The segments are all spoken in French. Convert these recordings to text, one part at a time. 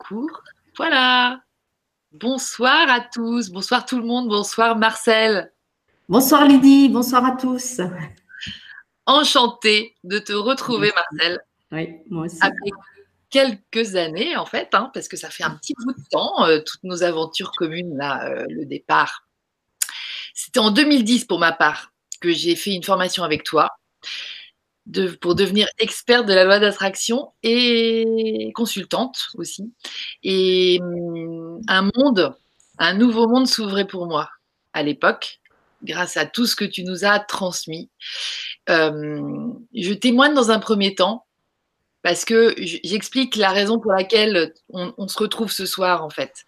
cours. Voilà. Bonsoir à tous. Bonsoir tout le monde. Bonsoir Marcel. Bonsoir Lydie. Bonsoir à tous. Enchantée de te retrouver, Marcel. Oui, moi aussi. Après quelques années, en fait, hein, parce que ça fait un petit bout de temps, euh, toutes nos aventures communes, là, euh, le départ. C'était en 2010 pour ma part que j'ai fait une formation avec toi pour devenir experte de la loi d'attraction et consultante aussi. Et hum, un monde, un nouveau monde s'ouvrait pour moi à l'époque, grâce à tout ce que tu nous as transmis. Hum, je témoigne dans un premier temps parce que j'explique la raison pour laquelle on, se retrouve ce soir en fait.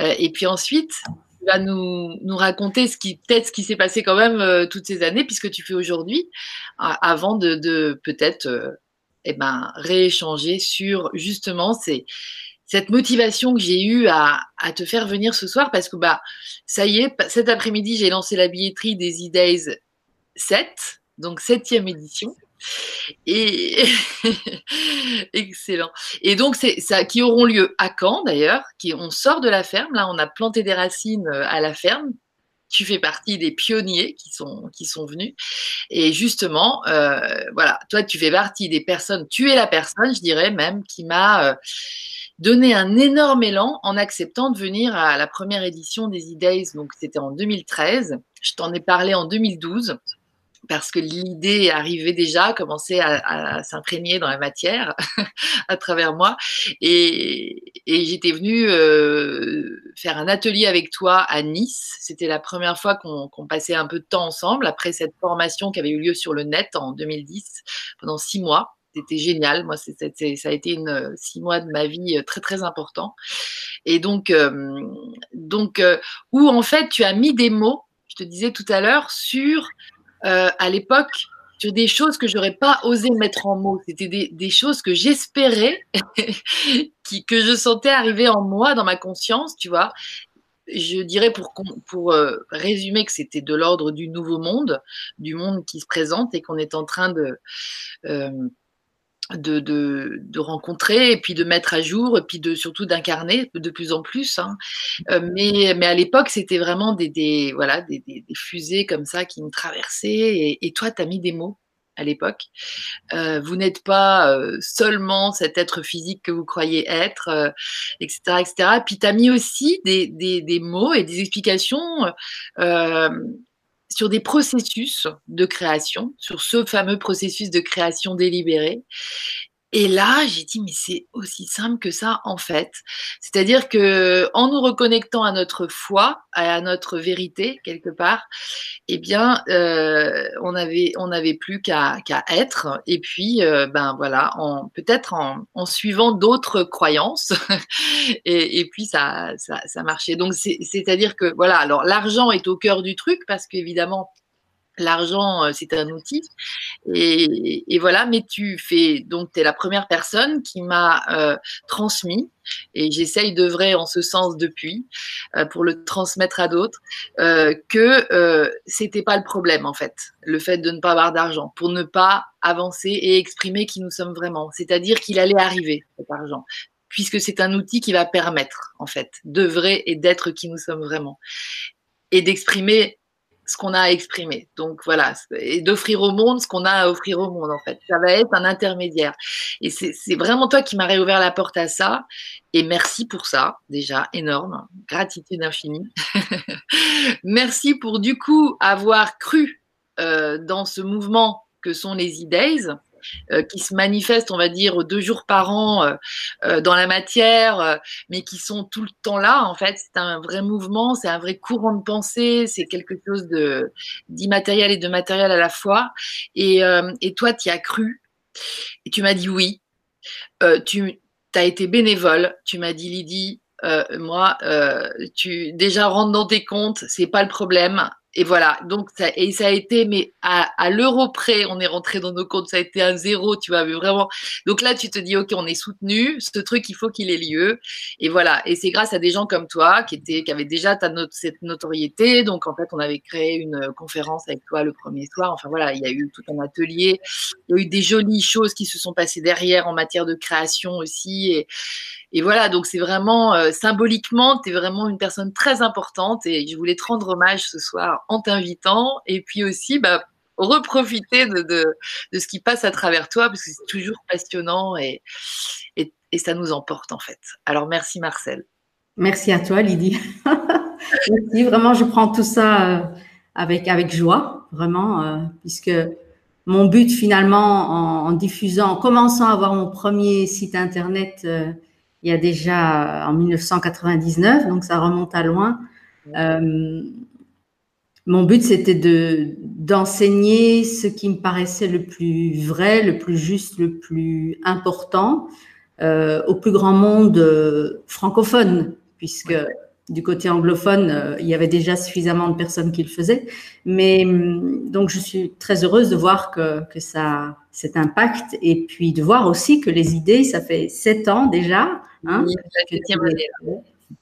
Euh, et puis ensuite, tu vas nous, nous raconter ce qui peut-être ce qui s'est passé quand même euh, toutes ces années, puisque tu fais aujourd'hui, avant de, de peut-être euh, eh ben, rééchanger sur justement ces, cette motivation que j'ai eue à, à, te faire venir ce soir, parce que bah ça y est, cet après-midi, j'ai lancé la billetterie des E-Days 7, donc septième édition. Et excellent. Et donc c'est ça qui auront lieu à Caen d'ailleurs, qui on sort de la ferme là, on a planté des racines euh, à la ferme. Tu fais partie des pionniers qui sont qui sont venus et justement euh, voilà, toi tu fais partie des personnes, tu es la personne, je dirais même qui m'a euh, donné un énorme élan en acceptant de venir à la première édition des E-Days, donc c'était en 2013. Je t'en ai parlé en 2012 parce que l'idée arrivait déjà, commençait à, s'imprégner dans la matière à travers moi. Et, j'étais venue euh, faire un atelier avec toi à Nice. C'était la première fois qu'on passait un peu de temps ensemble après cette formation qui avait eu lieu sur le net en 2010 pendant six mois. C'était génial. Moi, ça a été six mois de ma vie euh, très très important. Et donc, euh, donc où en fait tu as mis des mots. Je te disais tout à l'heure sur euh, à l'époque sur des choses que j'aurais pas osé mettre en mots. C'était des, choses que j'espérais, que je sentais arriver en moi, dans ma conscience, tu vois. Je dirais pour, pour euh, résumer que c'était de l'ordre du nouveau monde, du monde qui se présente et qu'on est en train de, euh, de, de, de, rencontrer et puis de mettre à jour et puis de surtout d'incarner de plus en plus. Hein. Euh, mais, mais à l'époque, c'était vraiment des, des voilà, des, des, fusées comme ça qui me traversaient. Et, et toi, tu as mis des mots à l'époque. Euh, vous n'êtes pas euh, seulement cet être physique que vous croyez être, etc., euh, etc. Puis tu as mis aussi des, des, des, mots et des explications sur des processus de création, sur ce fameux processus de création délibérée. Et là, j'ai dit, mais c'est aussi simple que ça, en fait. C'est-à-dire que, en nous reconnectant à notre foi, à notre vérité, quelque part, eh bien, euh, on avait, on n'avait plus qu'à être. Et puis, euh, ben voilà, peut-être en, en, suivant d'autres croyances. et, et, puis, ça, ça, ça marchait. Donc, c'est-à-dire que, voilà, alors l'argent est au cœur du truc parce qu'évidemment, L'argent, euh, c'est un outil. Et, voilà, mais tu fais, donc tu es la première personne qui m'a euh, transmis, et j'essaye d'œuvrer en ce sens depuis, euh, pour le transmettre à d'autres, que euh, c'était pas le problème en fait, le fait de ne pas avoir d'argent, pour ne pas avancer et exprimer qui nous sommes vraiment. C'est-à-dire qu'il allait arriver cet argent puisque c'est un outil qui va permettre, en fait, d'œuvrer et d'être qui nous sommes vraiment. Et d'exprimer ce qu'on a à exprimer. Donc voilà, et d'offrir au monde ce qu'on a à offrir au monde en fait. Ça va être un intermédiaire. Et c'est vraiment toi qui m'as réouvert la porte à ça. Et merci pour ça, déjà, énorme. Gratitude infinie. merci pour du coup avoir cru euh, dans ce mouvement que sont les e-days qui se manifestent, on va dire, deux jours par an euh, euh, dans la matière, mais qui sont tout le temps là. En fait, c'est un vrai mouvement, c'est un vrai courant de pensée, c'est quelque chose de d'immatériel et de matériel à la fois. Et, et toi, tu y as cru et tu m'as dit oui. tu as été bénévole. Tu m'as dit Lydie, moi, tu déjà rentre dans tes comptes, c'est pas le problème et voilà, donc ça, et ça a été, mais à, l'euro près, on est rentré dans nos comptes, ça a été un zéro, tu vois, mais vraiment. Donc là, tu te dis, ok, on est soutenu, ce truc, il faut qu'il ait lieu, et voilà. Et c'est grâce à des gens comme toi qui étaient, qui avaient déjà cette notoriété. Donc en fait, on avait créé une conférence avec toi le premier soir. Enfin voilà, il y a eu tout un atelier, il y a eu des jolies choses qui se sont passées derrière en matière de création aussi, et et voilà, donc c'est vraiment euh, symboliquement, tu es vraiment une personne très importante. Et je voulais te rendre hommage ce soir en t'invitant et puis aussi bah, reprofiter de, de, de, ce qui passe à travers toi parce que c'est toujours passionnant et, et, et, ça nous emporte en fait. Alors merci Marcel. Merci à toi Lydie. merci, vraiment, je prends tout ça euh, avec, avec joie, vraiment, euh, puisque mon but finalement en, en, diffusant, en commençant à avoir mon premier site internet il y a déjà en 1999, donc ça remonte à loin. Euh, mon but, c'était de d'enseigner ce qui me paraissait le plus vrai, le plus juste, le plus important euh, au plus grand monde euh, francophone, puisque du côté anglophone, euh, il y avait déjà suffisamment de personnes qui le faisaient. Mais hum, donc, je suis très heureuse de voir que, que ça a cet impact et puis de voir aussi que les idées, ça fait sept ans déjà. Hein,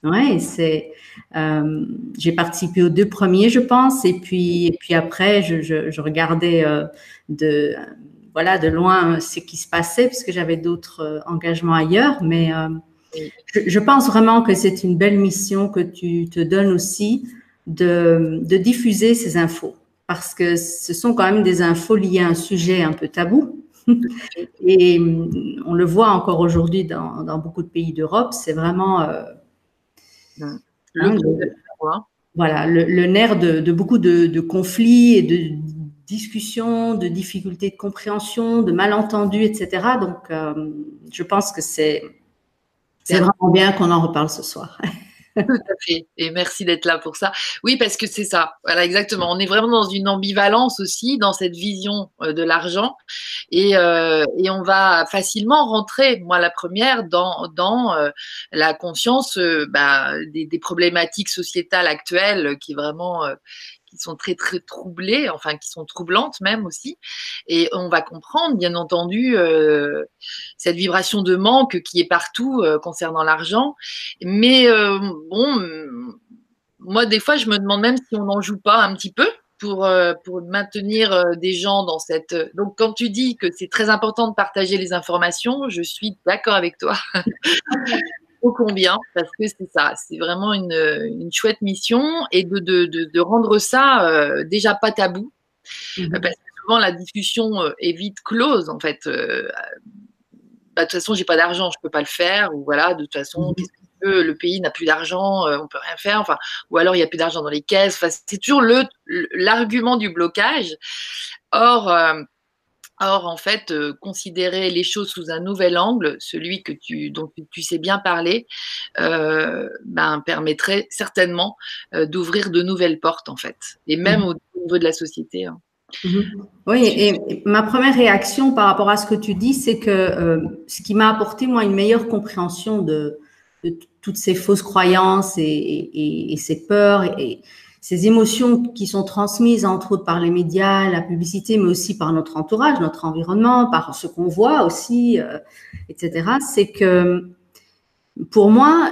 ouais, c'est. Euh, j'ai participé aux deux premiers, je pense, et puis et puis après, je, je, je regardais euh, de voilà de loin ce qui se passait parce que j'avais d'autres euh, engagements ailleurs, mais euh, je, pense vraiment que c'est une belle mission que tu te donnes aussi de, de, diffuser ces infos parce que ce sont quand même des infos liées à un sujet un peu tabou. Et on le voit encore aujourd'hui dans, dans, beaucoup de pays d'Europe, c'est vraiment hein, le, voilà, le, le nerf de, de, beaucoup de, de conflits et de discussions, de difficultés de compréhension, de malentendus, etc. Donc, euh, je pense que c'est c'est vraiment bien qu'on en reparle ce soir. Tout à fait. Et merci d'être là pour ça. Oui, parce que c'est ça. Voilà, exactement. On est vraiment dans une ambivalence aussi, dans cette vision euh, de l'argent. Et, euh, et, on va facilement rentrer, moi la première, dans, dans euh, la conscience euh, bah, des, des, problématiques sociétales actuelles qui vraiment euh, qui sont très très troublées, enfin qui sont troublantes même aussi. Et on va comprendre, bien entendu, euh, cette vibration de manque qui est partout euh, concernant l'argent. Mais euh, bon, moi des fois je me demande même si on n'en joue pas un petit peu pour, pour maintenir des gens dans cette. Donc, quand tu dis que c'est très important de partager les informations, je suis d'accord avec toi. combien, parce que c'est ça, c'est vraiment une, une, chouette mission et de, de, de, de rendre ça euh, déjà pas tabou, mmh. parce que souvent la discussion euh, est vite close en fait. Euh, bah, de toute façon, j'ai pas d'argent, je peux pas le faire, ou voilà, de toute façon, mmh. qu'est-ce que le pays n'a plus d'argent, on peut rien faire, enfin, ou alors il y a plus d'argent dans les caisses. Enfin, c'est toujours le l'argument du blocage. Or Or, en fait, euh, considérer les choses sous un nouvel angle, celui que tu, dont tu, sais bien parler, euh, ben, permettrait certainement euh, d'ouvrir de nouvelles portes, en fait, et même mmh. au niveau de la société. Hein. Mmh. Oui, et ma première réaction par rapport à ce que tu dis, c'est que ce qui m'a apporté, moi, une meilleure compréhension de, de toutes ces fausses croyances et, et, et ces peurs et, ces émotions qui sont transmises entre autres par les médias, la publicité, mais aussi par notre entourage, notre environnement, par ce qu'on voit aussi, euh, etc., c'est que pour moi,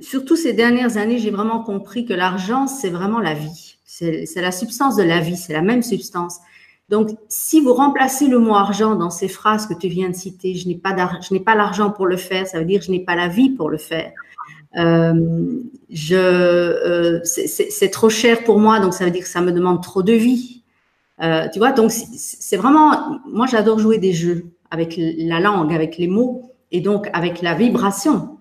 surtout ces dernières années, j'ai vraiment compris que l'argent, c'est vraiment la vie. C'est la substance de la vie, c'est la même substance. Donc, si vous remplacez le mot argent dans ces phrases que tu viens de citer, je n'ai pas l'argent pour le faire, ça veut dire je n'ai pas la vie pour le faire. Euh, euh, c'est trop cher pour moi, donc ça veut dire que ça me demande trop de vie. Euh, tu vois, donc c'est vraiment, moi j'adore jouer des jeux avec la langue, avec les mots et donc avec la vibration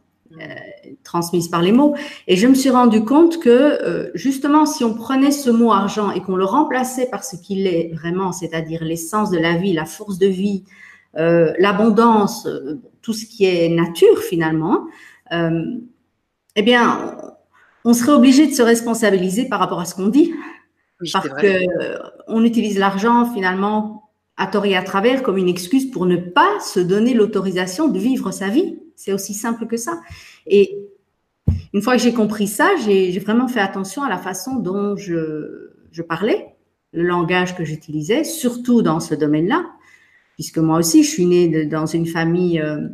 transmise par les mots. Et je me suis rendu compte que justement, si on prenait ce mot argent et qu'on le remplaçait par ce qu'il est vraiment, c'est-à-dire l'essence de la vie, la force de vie, l'abondance, tout ce qui est nature finalement, eh bien, on serait obligé de se responsabiliser par rapport à ce qu'on dit. Oui, parce qu'on utilise l'argent finalement à tort et à travers comme une excuse pour ne pas se donner l'autorisation de vivre sa vie. C'est aussi simple que ça. Et une fois que j'ai compris ça, j'ai vraiment fait attention à la façon dont je, je parlais, le langage que j'utilisais, surtout dans ce domaine-là, puisque moi aussi, je suis née dans une famille euh,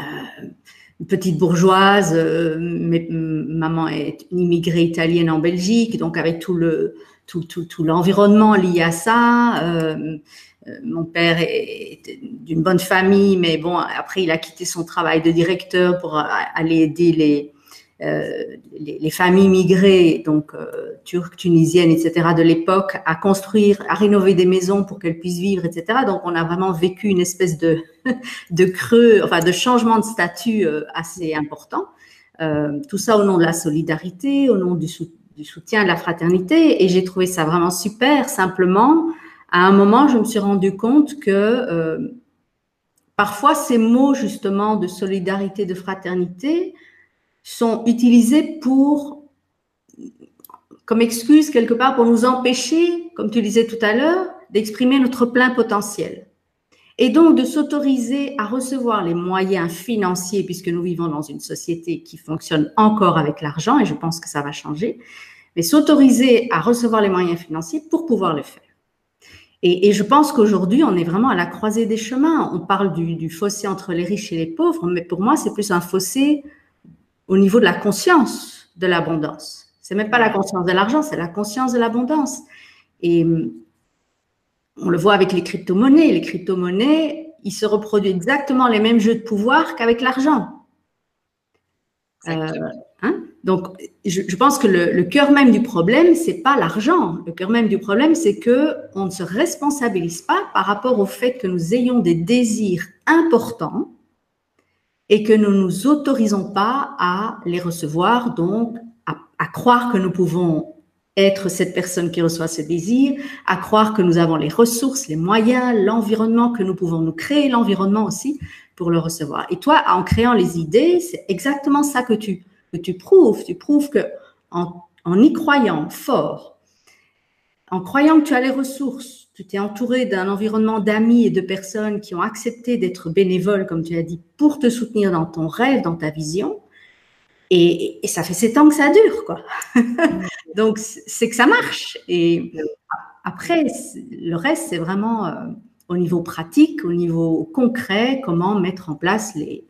euh, petite bourgeoise. Euh, maman est une immigrée italienne en Belgique, donc avec tout le tout, tout, tout l'environnement lié à ça. mon père est d'une bonne famille, mais bon, après, il a quitté son travail de directeur pour aller aider les, euh, les, familles migrées, donc euh, turques, tunisiennes, etc., de l'époque, à construire, à rénover des maisons pour qu'elles puissent vivre, etc. Donc, on a vraiment vécu une espèce de, de creux, enfin, de changement de statut euh, assez important. tout ça au nom de la solidarité, au nom du, du soutien, de la fraternité. Et j'ai trouvé ça vraiment super. Simplement, à un moment, je me suis rendu compte que parfois ces mots justement de solidarité, de fraternité, sont utilisés pour, comme excuse quelque part, pour nous empêcher, comme tu disais tout à l'heure, d'exprimer notre plein potentiel. Et donc de s'autoriser à recevoir les moyens financiers, puisque nous vivons dans une société qui fonctionne encore avec l'argent, et je pense que ça va changer, mais s'autoriser à recevoir les moyens financiers pour pouvoir le faire. Et, je pense qu'aujourd'hui, on est vraiment à la croisée des chemins. On parle du, fossé entre les riches et les pauvres, mais pour moi, c'est plus un fossé au niveau de la conscience de l'abondance. C'est même pas la conscience de l'argent, c'est la conscience de l'abondance. Et hum, on le voit avec les crypto-monnaies. Les crypto-monnaies, ils se reproduisent exactement les mêmes jeux de pouvoir qu'avec l'argent. Euh, hein? Donc, je, pense que le, le, cœur même du problème, c'est pas l'argent. Le cœur même du problème, c'est que on ne se responsabilise pas par rapport au fait que nous ayons des désirs importants et que nous ne nous autorisons pas à les recevoir, donc à, croire que nous pouvons être cette personne qui reçoit ce désir, à croire que nous avons les ressources, les moyens, l'environnement, que nous pouvons nous créer l'environnement aussi pour le recevoir. Et toi, en créant les idées, c'est exactement ça que tu, que tu prouves. Tu prouves que en, en y croyant fort, en croyant que tu as les ressources, tu t'es entouré d'un environnement d'amis et de personnes qui ont accepté d'être bénévoles, comme tu as dit, pour te soutenir dans ton rêve, dans ta vision. Et, ça fait sept ans que ça dure, quoi. Donc, c'est que ça marche. Et après, le reste, c'est vraiment euh, au niveau pratique, au niveau concret, comment mettre en place les,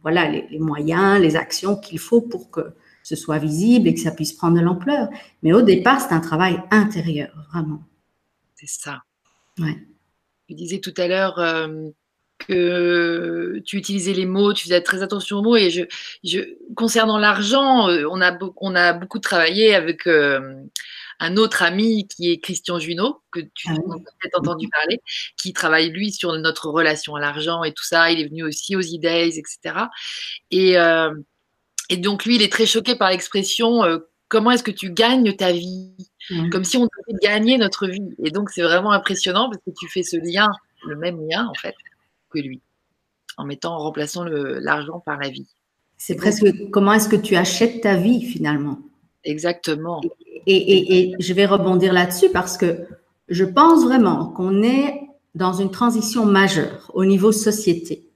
voilà, les, moyens, les actions qu'il faut pour que ce soit visible et que ça puisse prendre de l'ampleur. Mais au départ, c'est un travail intérieur, vraiment. C'est ça. Ouais. Tu disais tout à l'heure euh, que tu utilisais les mots, tu faisais très attention aux mots. Et je, je concernant l'argent, euh, on, a, on a beaucoup travaillé avec euh, un autre ami qui est Christian Junot, que tu ah as peut-être entendu parler, qui travaille lui sur notre relation à l'argent et tout ça. Il est venu aussi aux e-days, etc. Et, et donc lui, il est très choqué par l'expression comment est-ce que tu gagnes ta vie? Comme si on devait gagner notre vie. Et donc, c'est vraiment impressionnant parce que tu fais ce lien, le même lien, en fait, que lui, en mettant, en remplaçant l'argent par la vie. C'est presque comment est-ce que tu achètes ta vie, finalement? Exactement. Et, je vais rebondir là-dessus parce que je pense vraiment qu'on est dans une transition majeure au niveau société.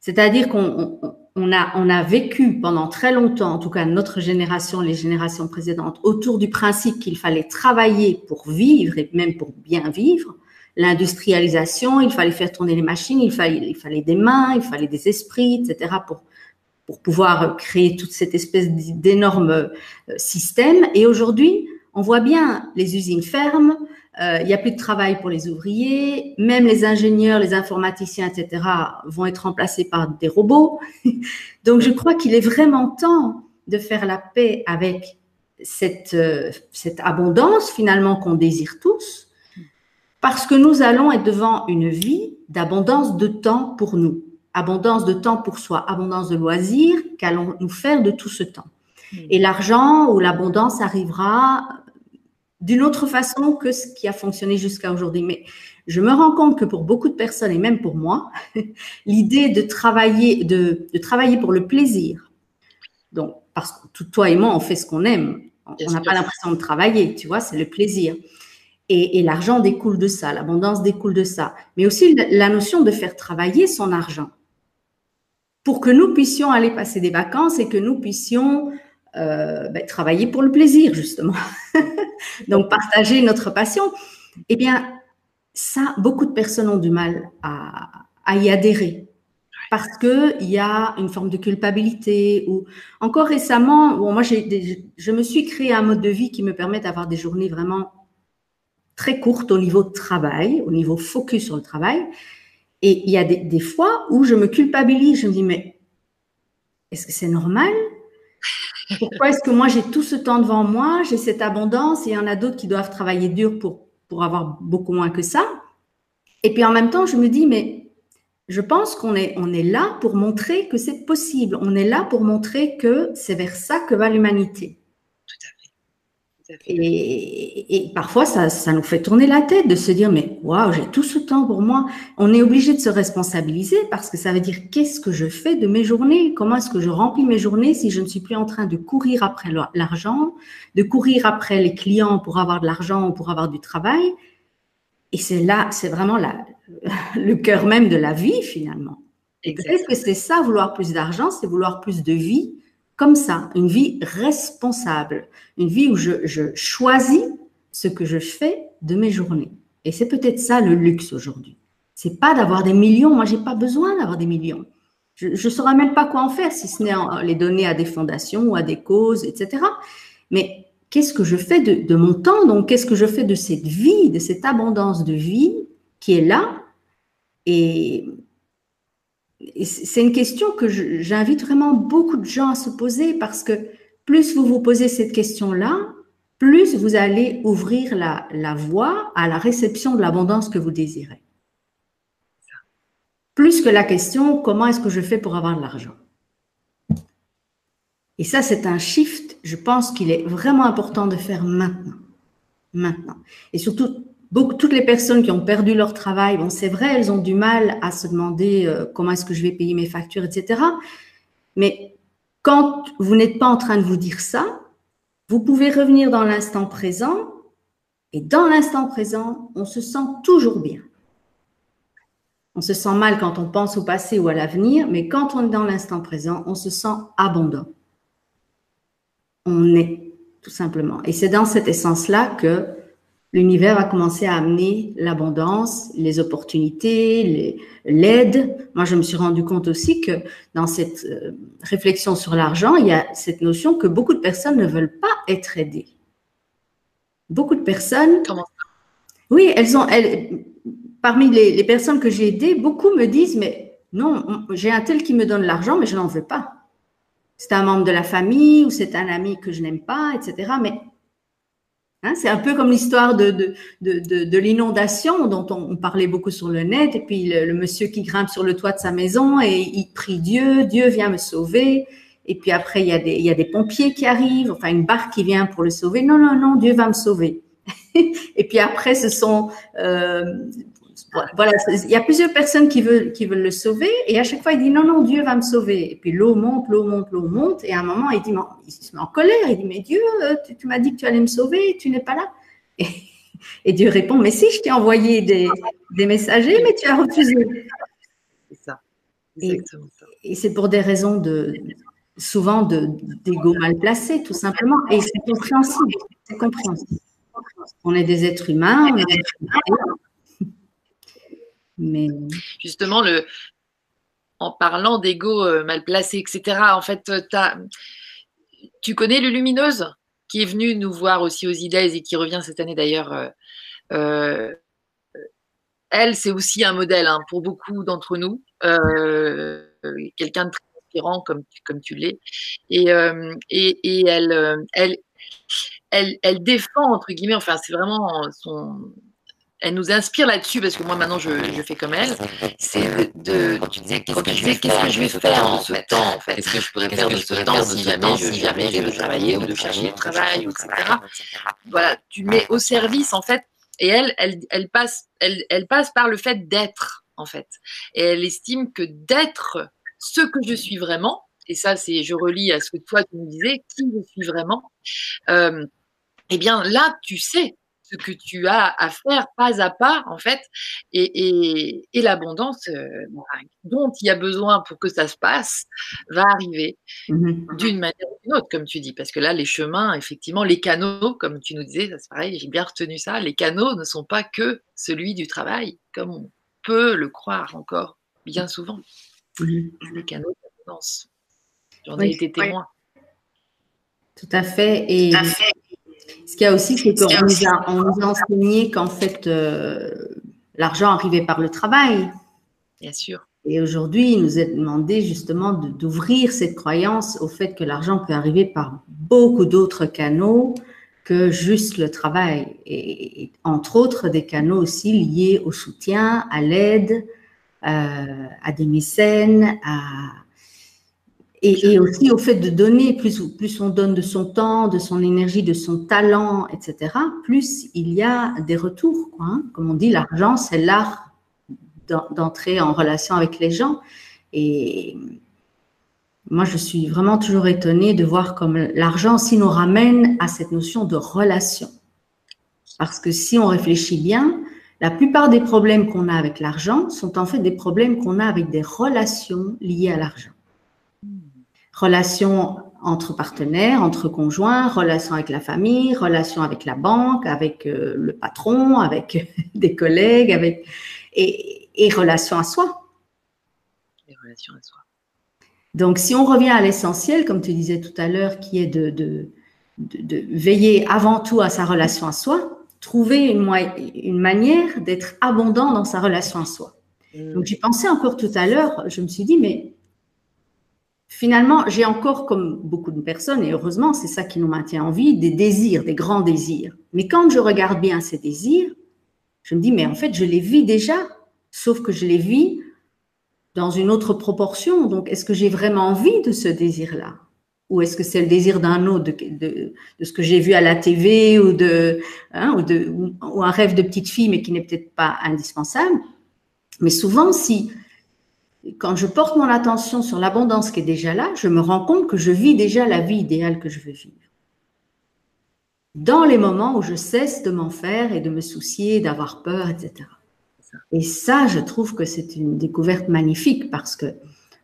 C'est-à-dire qu'on on a, on a vécu pendant très longtemps, en tout cas notre génération, les générations précédentes, autour du principe qu'il fallait travailler pour vivre et même pour bien vivre. L'industrialisation, il fallait faire tourner les machines, il fallait, il fallait des mains, il fallait des esprits, etc. pour, pour pouvoir créer toute cette espèce d'énorme euh, système. Et aujourd'hui, on voit bien les usines ferment, il n'y a plus de travail pour les ouvriers, même les ingénieurs, les informaticiens, etc., vont être remplacés par des robots. Donc, je crois qu'il est vraiment temps de faire la paix avec cette, euh, cette abondance finalement qu'on désire tous, parce que nous allons être devant une vie d'abondance de temps pour nous, abondance de temps pour soi, abondance de loisirs, qu'allons-nous faire de tout ce temps Et l'argent ou l'abondance arrivera d'une autre façon que ce qui a fonctionné jusqu'à aujourd'hui. Mais je me rends compte que pour beaucoup de personnes, et même pour moi, l'idée de travailler, de, travailler pour le plaisir, donc parce que toi et moi, on fait ce qu'on aime, on n'a pas l'impression de travailler, tu vois, c'est le plaisir. Et, l'argent découle de ça, l'abondance découle de ça. Mais aussi la notion de faire travailler son argent pour que nous puissions aller passer des vacances et que nous puissions euh, ben, travailler pour le plaisir, justement. Donc, partager notre passion. Eh bien, ça, beaucoup de personnes ont du mal à, y adhérer parce qu'il y a une forme de culpabilité ou encore récemment, moi, je me suis créé un mode de vie qui me permet d'avoir des journées vraiment très courtes au niveau de travail, au niveau focus sur le travail. Et il y a des, des fois où je me culpabilise, je me dis, mais est-ce que c'est normal? Pourquoi est-ce que moi j'ai tout ce temps devant moi, j'ai cette abondance et il y en a d'autres qui doivent travailler dur pour, pour avoir beaucoup moins que ça? Et puis en même temps, je me dis, mais je pense qu'on est, on est là pour montrer que c'est possible. On est là pour montrer que c'est vers ça que va l'humanité. Et, parfois, ça, nous fait tourner la tête de se dire, mais waouh, j'ai tout ce temps pour moi. On est obligé de se responsabiliser parce que ça veut dire qu'est-ce que je fais de mes journées? Comment est-ce que je remplis mes journées si je ne suis plus en train de courir après l'argent, de courir après les clients pour avoir de l'argent ou pour avoir du travail? Et c'est là, c'est vraiment la, le cœur même de la vie finalement. Est-ce que c'est ça, vouloir plus d'argent C'est vouloir plus de vie comme ça, une vie responsable, une vie où je, choisis ce que je fais de mes journées. Et c'est peut-être ça le luxe aujourd'hui. C'est pas d'avoir des millions. Moi, j'ai pas besoin d'avoir des millions. Je ne saurais même pas quoi en faire si ce n'est les donner à des fondations ou à des causes, etc. Mais qu'est-ce que je fais de, de mon temps? Donc, qu'est-ce que je fais de cette vie, de cette abondance de vie qui est là? Et c'est une question que j'invite vraiment beaucoup de gens à se poser parce que plus vous vous posez cette question-là, plus vous allez ouvrir la, voie à la réception de l'abondance que vous désirez. Plus que la question comment est-ce que je fais pour avoir de l'argent? Et ça, c'est un shift, je pense qu'il est vraiment important de faire maintenant. Maintenant. Et surtout, toutes les personnes qui ont perdu leur travail, bon, c'est vrai, elles ont du mal à se demander euh, comment est-ce que je vais payer mes factures, etc. Mais quand vous n'êtes pas en train de vous dire ça, vous pouvez revenir dans l'instant présent. Et dans l'instant présent, on se sent toujours bien. On se sent mal quand on pense au passé ou à l'avenir, mais quand on est dans l'instant présent, on se sent abondant. On est, tout simplement. Et c'est dans cette essence-là que l'univers va commencer à amener l'abondance, les opportunités, l'aide. Moi, je me suis rendu compte aussi que dans cette euh, réflexion sur l'argent, il y a cette notion que beaucoup de personnes ne veulent pas être aidées. Beaucoup de personnes. Comment Oui, elles ont. Elles, parmi les, les personnes que j'ai aidées, beaucoup me disent mais non, j'ai un tel qui me donne l'argent, mais je n'en veux pas. C'est un membre de la famille ou c'est un ami que je n'aime pas, etc. Mais Hein, c'est un peu comme l'histoire de, de, de, de l'inondation dont on, parlait beaucoup sur le net, et puis le, monsieur qui grimpe sur le toit de sa maison et il prie Dieu, Dieu vient me sauver. Et puis après, il y, a des, il y a des pompiers qui arrivent, enfin une barque qui vient pour le sauver. Non, non, non, Dieu va me sauver. et puis après, ce sont euh, voilà, il y a plusieurs personnes qui veulent, qui veulent le sauver et à chaque fois il dit non, non, Dieu va me sauver. Et puis l'eau monte, l'eau monte, l'eau monte et à un moment il dit, il se met en colère, il dit mais Dieu, euh, tu, m'as dit que tu allais me sauver, tu n'es pas là. Et, Dieu répond mais si, je t'ai envoyé des, des, messagers, mais tu as refusé. C'est ça. Et, c'est pour des raisons de souvent d'ego mal placé, tout simplement. Et c'est compréhensible. C'est compréhensible. On est des êtres humains, on est des êtres humains Justement, le, en parlant d'ego euh, mal placé, etc., en fait, euh, tu connais le Lumineuse qui est venu nous voir aussi aux idées et qui revient cette année d'ailleurs. Euh, elle, c'est aussi un modèle hein, pour beaucoup d'entre nous. Quelqu'un de très inspirant comme, comme tu l'es. Et, et, et, elle, elle, elle, elle défend, entre guillemets, enfin, c'est vraiment son elle nous inspire là-dessus parce que moi maintenant je, je fais comme elle. C'est de, tu disais qu'est-ce que, je vais faire de ce temps en fait Qu'est-ce que je pourrais faire de ce temps si jamais si jamais je veux travailler ou de chercher du travail etc. Voilà, tu mets au service en fait et elle elle, elle passe elle, elle passe par le fait d'être en fait et elle estime que d'être ce que je suis vraiment et ça c'est je relis à ce que toi tu me disais qui je suis vraiment. Euh, eh bien là tu sais ce que tu as à faire pas à pas, en fait, et, l'abondance euh, dont il y a besoin pour que ça se passe va arriver mmh d'une manière ou d'une autre, comme tu dis, parce que là, les chemins, effectivement, les canaux, comme tu nous disais, ça c'est pareil, j'ai bien retenu ça, les canaux ne sont pas que celui du travail, comme on peut le croire encore bien souvent. Mmh les canaux d'abondance. J'en ai été témoin. Tout à fait. Et ce qu'il y a aussi, c'est qu'on nous, a, enseigné qu'en fait, euh, l'argent arrivait par le travail. Bien sûr. Et aujourd'hui, il nous est demandé justement d'ouvrir cette croyance au fait que l'argent peut arriver par beaucoup d'autres canaux que juste le travail. Et, entre autres, des canaux aussi liés au soutien, à l'aide, euh, à des mécènes, à, et, aussi au fait de donner, plus, plus on donne de son temps, de son énergie, de son talent, etc., plus il y a des retours. Quoi, hein. Comme on dit, l'argent, c'est l'art d'entrer en relation avec les gens. Et moi, je suis vraiment toujours étonnée de voir comme l'argent aussi nous ramène à cette notion de relation. Parce que si on réfléchit bien, la plupart des problèmes qu'on a avec l'argent sont en fait des problèmes qu'on a avec des relations liées à l'argent relations entre partenaires, entre conjoints, relations avec la famille, relations avec la banque, avec euh, le patron, avec des collègues, avec et, et relations à soi. Et relations à soi. Donc, si on revient à l'essentiel, comme tu disais tout à l'heure, qui est de, de, de, veiller avant tout à sa relation à soi, trouver une, une manière d'être abondant dans sa relation à soi. Mmh. Donc, j'y pensais encore tout à l'heure, je me suis dit, mais finalement, j'ai encore, comme beaucoup de personnes, et heureusement, c'est ça qui nous maintient en vie, des désirs, des grands désirs. Mais quand je regarde bien ces désirs, je me dis, mais en fait, je les vis déjà, sauf que je les vis dans une autre proportion. Donc, est-ce que j'ai vraiment envie de ce désir-là? Ou est-ce que c'est le désir d'un autre, de, ce que j'ai vu à la TV, ou, de, hein, ou, un rêve de petite fille, mais qui n'est peut-être pas indispensable? Mais souvent, si quand je porte mon attention sur l'abondance qui est déjà là, je me rends compte que je vis déjà la vie idéale que je veux vivre. Dans les moments où je cesse de m'en faire et de me soucier, d'avoir peur, etc. Et ça, je trouve que c'est une découverte magnifique parce que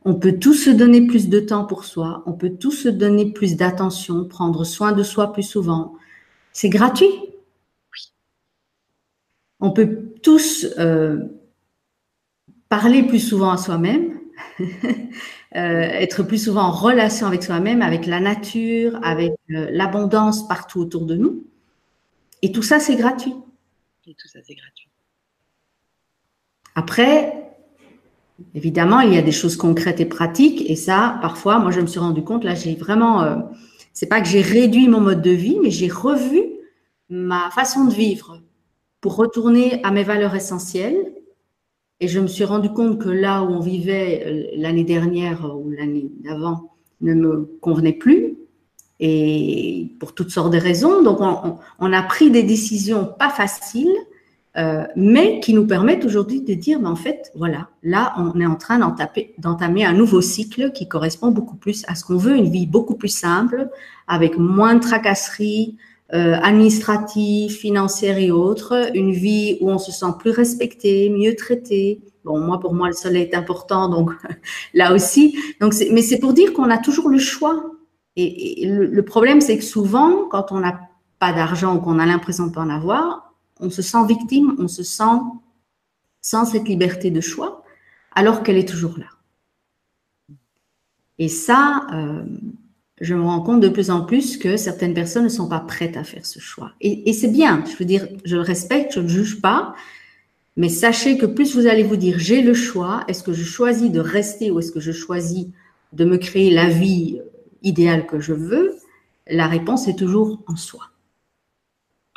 on peut tous se donner plus de temps pour soi, on peut tous se donner plus d'attention, prendre soin de soi plus souvent. C'est gratuit. On peut tous euh, parler plus souvent à soi-même, euh, être plus souvent en relation avec soi-même, avec la nature, avec euh, l'abondance partout autour de nous. Et tout ça, c'est gratuit. Et tout ça, c'est gratuit. Après, évidemment, il y a des choses concrètes et pratiques. Et ça, parfois, moi, je me suis rendu compte, là, j'ai vraiment, euh, c'est pas que j'ai réduit mon mode de vie, mais j'ai revu ma façon de vivre pour retourner à mes valeurs essentielles et je me suis rendu compte que là où on vivait euh, l'année dernière ou l'année d'avant ne me convenait plus. Et pour toutes sortes de raisons. Donc, on, a pris des décisions pas faciles, euh, mais qui nous permettent aujourd'hui de dire, mais en fait, voilà, là, on est en train d'entamer un nouveau cycle qui correspond beaucoup plus à ce qu'on veut, une vie beaucoup plus simple, avec moins de tracasseries, euh, administratifs, financières et autres, une vie où on se sent plus respecté, mieux traité. Bon, moi, pour moi, le soleil est important, donc là aussi. Donc, mais c'est pour dire qu'on a toujours le choix. Et, le, problème, c'est que souvent, quand on n'a pas d'argent ou qu'on a l'impression de pas en avoir, on se sent victime, on se sent sans cette liberté de choix, alors qu'elle est toujours là. Et ça, euh, je me rends compte de plus en plus que certaines personnes ne sont pas prêtes à faire ce choix. Et, c'est bien, je veux dire, je le respecte, je ne juge pas, mais sachez que plus vous allez vous dire j'ai le choix, est-ce que je choisis de rester ou est-ce que je choisis de me créer la vie idéale que je veux, la réponse est toujours en soi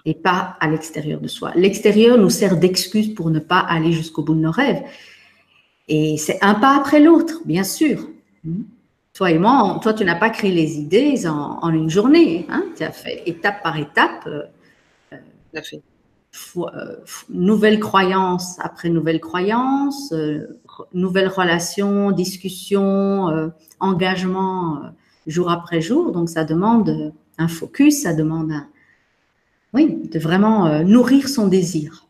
et pas à l'extérieur de soi. L'extérieur nous sert d'excuse pour ne pas aller jusqu'au bout de nos rêves. Et c'est un pas après l'autre, bien sûr. Toi et moi, toi, tu n'as pas créé les idées en, une journée. Hein. Tu as fait étape par étape. Euh, fait. Euh, nouvelle croyance après nouvelle croyance, euh, nouvelles relations, discussions, engagement jour après jour. Donc, ça demande un focus, ça demande Oui, de vraiment nourrir son désir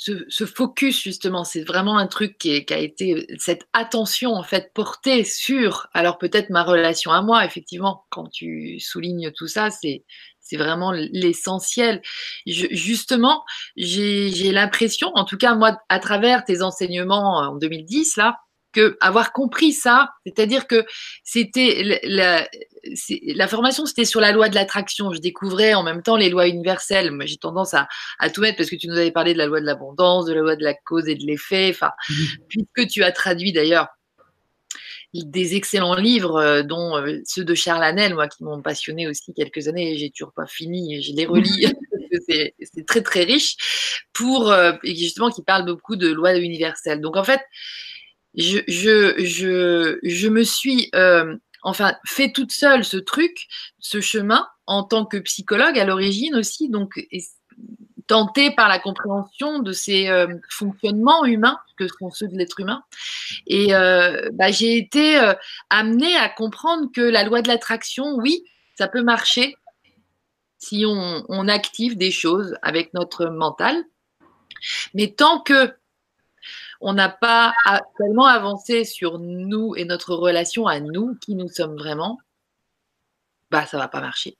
ce, focus justement, c'est vraiment un truc qui, a été cette attention en fait portée sur, alors peut-être ma relation à moi, effectivement, quand tu soulignes tout ça, c'est c'est vraiment l'essentiel. Justement, j'ai l'impression, en tout cas moi, à travers tes enseignements en 2010 là, que avoir compris ça, c'est-à-dire que c'était la, la, formation, c'était sur la loi de l'attraction. Je découvrais en même temps les lois universelles. Moi, j'ai tendance à, à, tout mettre parce que tu nous avais parlé de la loi de l'abondance, de la loi de la cause et de l'effet. Enfin, mmh. puisque tu as traduit d'ailleurs des excellents livres, euh, dont euh, ceux de Charles Hanel, moi, qui m'ont passionné aussi quelques années. J'ai toujours pas fini. Je les relis. c'est très très riche pour euh, justement qui parle beaucoup de lois universelles. Donc en fait je, me suis euh, enfin fait toute seule ce truc, ce chemin en tant que psychologue à l'origine aussi, donc tentée par la compréhension de ces euh, fonctionnements humains que sont ceux de l'être humain. Et euh, bah, j'ai été amenée à comprendre que la loi de l'attraction, oui, ça peut marcher si on, on active des choses avec notre mental. Mais tant que on n'a pas tellement avancé sur nous et notre relation à nous, qui nous sommes vraiment, bah ça va pas marcher.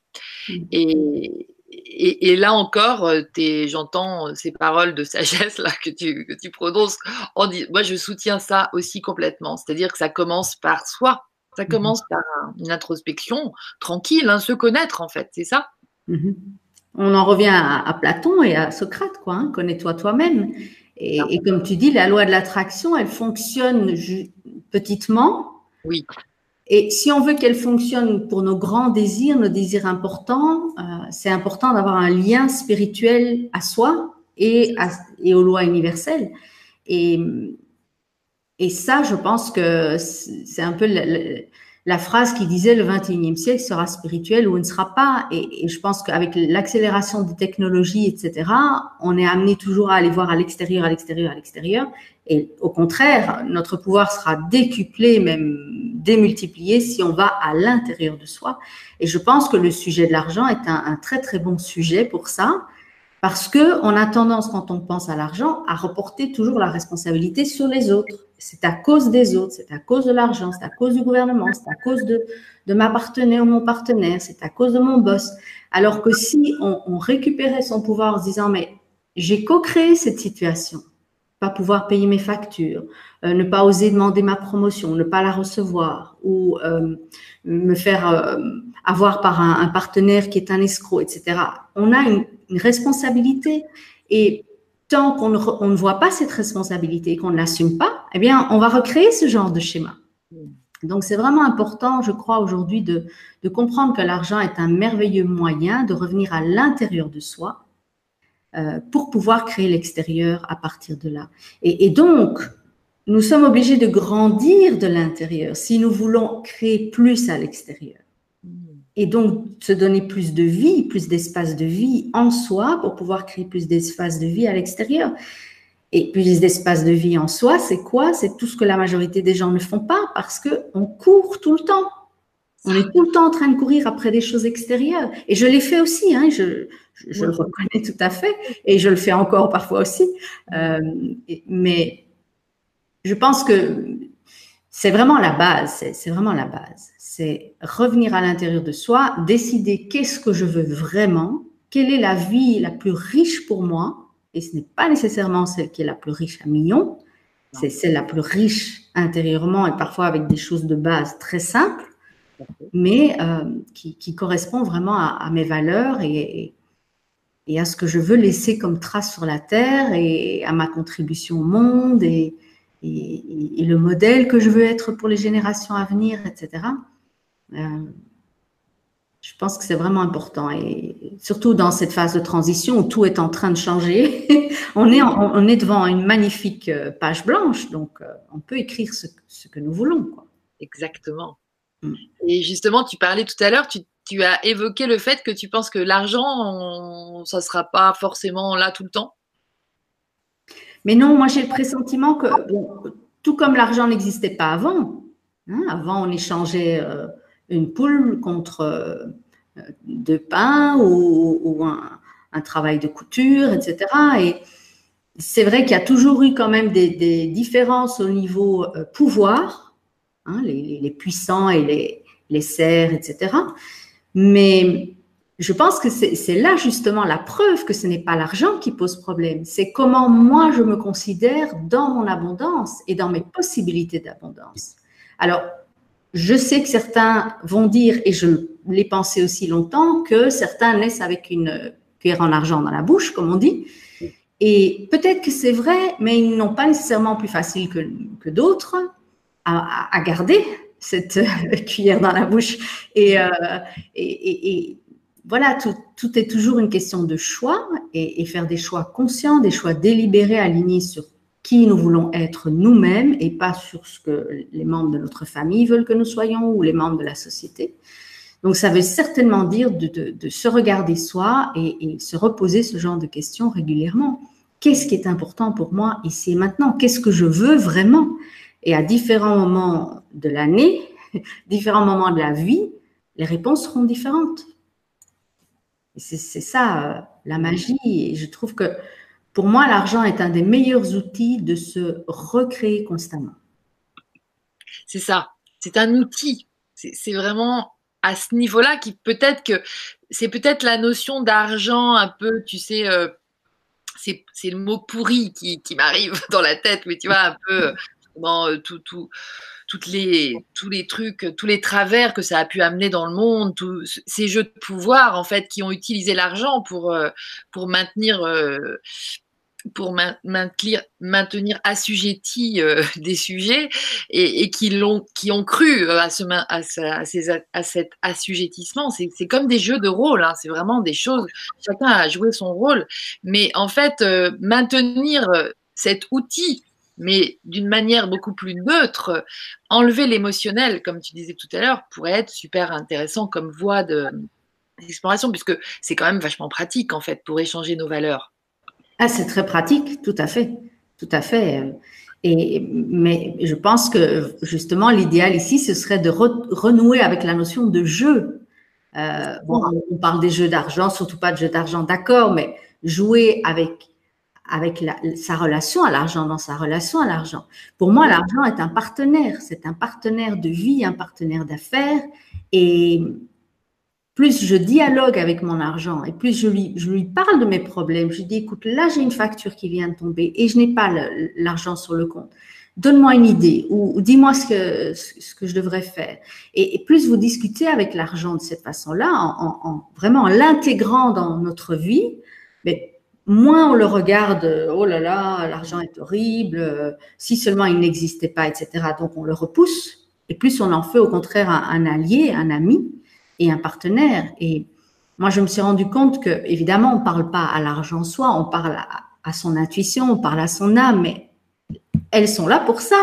Mm. Et, et, là encore, euh, j'entends ces paroles de sagesse là que tu, que tu prononces. moi, je soutiens ça aussi complètement. C'est-à-dire que ça commence par soi. Ça mm-hmm. commence par une introspection tranquille, hein, se connaître en fait, c'est ça. Mm-hmm. On en revient à, Platon et à Socrate, quoi. Hein. Connais-toi toi-même. Et, comme tu dis, la loi de l'attraction, elle fonctionne petitement. Oui. Et si on veut qu'elle fonctionne pour nos grands désirs, nos désirs importants, euh, c'est important d'avoir un lien spirituel à soi et, et aux lois universelles. Et, et ça, je pense que c'est un peu la phrase qui disait le 21e siècle sera spirituel ou ne sera pas. Et, je pense qu'avec l'accélération des technologies, etc., on est amené toujours à aller voir à l'extérieur, à l'extérieur, à l'extérieur. Et au contraire, notre pouvoir sera décuplé, même démultiplié si on va à l'intérieur de soi. Et je pense que le sujet de l'argent est un, un, très, très bon sujet pour ça. Parce que on a tendance, quand on pense à l'argent, à reporter toujours la responsabilité sur les autres c'est à cause des autres, c'est à cause de l'argent, c'est à cause du gouvernement, c'est à cause de, de ma partenaire ou mon partenaire, c'est à cause de mon boss. Alors que si on, récupérait son pouvoir en se disant, mais j'ai co-créé cette situation, pas pouvoir payer mes factures, euh, ne pas oser demander ma promotion, ne pas la recevoir, ou euh, me faire euh, avoir par un, partenaire qui est un escroc, etc. On a une, une responsabilité. Et tant qu'on ne, voit pas cette responsabilité, qu'on ne l'assume pas, eh bien, on va recréer ce genre de schéma. Donc, c'est vraiment important, je crois, aujourd'hui de, comprendre que l'argent est un merveilleux moyen de revenir à l'intérieur de soi euh, pour pouvoir créer l'extérieur à partir de là. et donc, nous sommes obligés de grandir de l'intérieur si nous voulons créer plus à l'extérieur et donc se donner plus de vie, plus d'espace de vie en soi pour pouvoir créer plus d'espace de vie à l'extérieur. Et plus d'espace de vie en soi, c'est quoi? C'est tout ce que la majorité des gens ne font pas parce que on court tout le temps. On est tout le temps en train de courir après des choses extérieures. Et je l'ai fait aussi, hein, je, je, le reconnais tout à fait, et je le fais encore parfois aussi. Euh, mais je pense que c'est vraiment la base, c'est vraiment la base. C'est revenir à l'intérieur de soi, décider qu'est-ce que je veux vraiment, quelle est la vie la plus riche pour moi, et ce n'est pas nécessairement celle qui est la plus riche à millions, c'est celle la plus riche intérieurement et parfois avec des choses de base très simples, mais euh, qui, qui, correspond vraiment à, mes valeurs et, et, à ce que je veux laisser comme trace sur la terre et à ma contribution au monde et, et, le modèle que je veux être pour les générations à venir, etc. Euh, je pense que c'est vraiment important et surtout dans cette phase de transition où tout est en train de changer, on, est on est devant une magnifique euh, page blanche, donc euh, on peut écrire ce, que nous voulons. Quoi. Exactement. Mm. Et justement, tu parlais tout à l'heure, tu, tu, as évoqué le fait que tu penses que l'argent, ça ne sera pas forcément là tout le temps. Mais non, moi j'ai le pressentiment que, tout comme l'argent n'existait pas avant, hein, avant on échangeait euh, une poule contre euh, de pain ou, un, travail de couture, etc. Et c'est vrai qu'il y a toujours eu quand même des, différences au niveau euh, pouvoir, hein, les, puissants et les, les serfs, etc. Mais je pense que c'est là justement la preuve que ce n'est pas l'argent qui pose problème, c'est comment moi je me considère dans mon abondance et dans mes possibilités d'abondance. Alors, je sais que certains vont dire, et je l'ai pensé aussi longtemps, que certains naissent avec une cuillère en argent dans la bouche, comme on dit. Et peut-être que c'est vrai, mais ils n'ont pas nécessairement plus facile que, d'autres à, garder cette cuillère dans la bouche. Et, euh, voilà, tout, est toujours une question de choix et, faire des choix conscients, des choix délibérés, alignés sur qui nous voulons être nous-mêmes et pas sur ce que les membres de notre famille veulent que nous soyons ou les membres de la société. Donc, ça veut certainement dire de, se regarder soi et, se reposer ce genre de questions régulièrement. Qu'est-ce qui est important pour moi ici et maintenant? Qu'est-ce que je veux vraiment? Et à différents moments de l'année, différents moments de la vie, les réponses seront différentes. C'est ça, euh, la magie. Et je trouve que pour moi, l'argent est un des meilleurs outils de se recréer constamment. C'est ça. C'est un outil. C'est vraiment à ce niveau-là qui peut-être que c'est peut-être la notion d'argent un peu, tu sais, euh, c'est le mot pourri qui, m'arrive dans la tête, mais tu vois, un peu dans euh, tout, tout, les, tous les trucs, tous les travers que ça a pu amener dans le monde, tous ces jeux de pouvoir en fait qui ont utilisé l'argent pour, euh, pour maintenir pour maintenir, maintenir assujettis euh, des sujets et, qui, l'ont, qui ont cru euh, à, ce, à, cet assujettissement. C'est, comme des jeux de rôle, hein. c'est vraiment des choses, chacun a joué son rôle, mais en fait, euh, maintenir cet outil, mais d'une manière beaucoup plus neutre, enlever l'émotionnel, comme tu disais tout à l'heure, pourrait être super intéressant comme voie de, d'exploration, puisque c'est quand même vachement pratique, en fait, pour échanger nos valeurs. Ah, c'est très pratique, tout à fait, tout à fait. Et, mais je pense que justement, l'idéal ici, ce serait de renouer avec la notion de jeu. Euh, bon, on parle des jeux d'argent, surtout pas de jeux d'argent, d'accord, mais jouer avec avec sa relation à l'argent, dans sa relation à l'argent. Pour moi, l'argent est un partenaire, c'est un partenaire de vie, un partenaire d'affaires. Et plus je dialogue avec mon argent et plus je lui, parle de mes problèmes, je lui dis, écoute, là, j'ai une facture qui vient de tomber et je n'ai pas l'argent sur le compte. Donne-moi une idée ou, dis-moi ce que, je devrais faire. Et, plus vous discutez avec l'argent de cette façon-là, en, vraiment en l'intégrant dans notre vie, mais moins on le regarde, oh là là, l'argent est horrible, si seulement il n'existait pas, etc. Donc on le repousse. Et plus on en fait au contraire un allié, un ami, et un partenaire. Et moi, je me suis rendu compte que, évidemment, on parle pas à l'argent soi, on parle à, son intuition, on parle à son âme, mais elles sont là pour ça,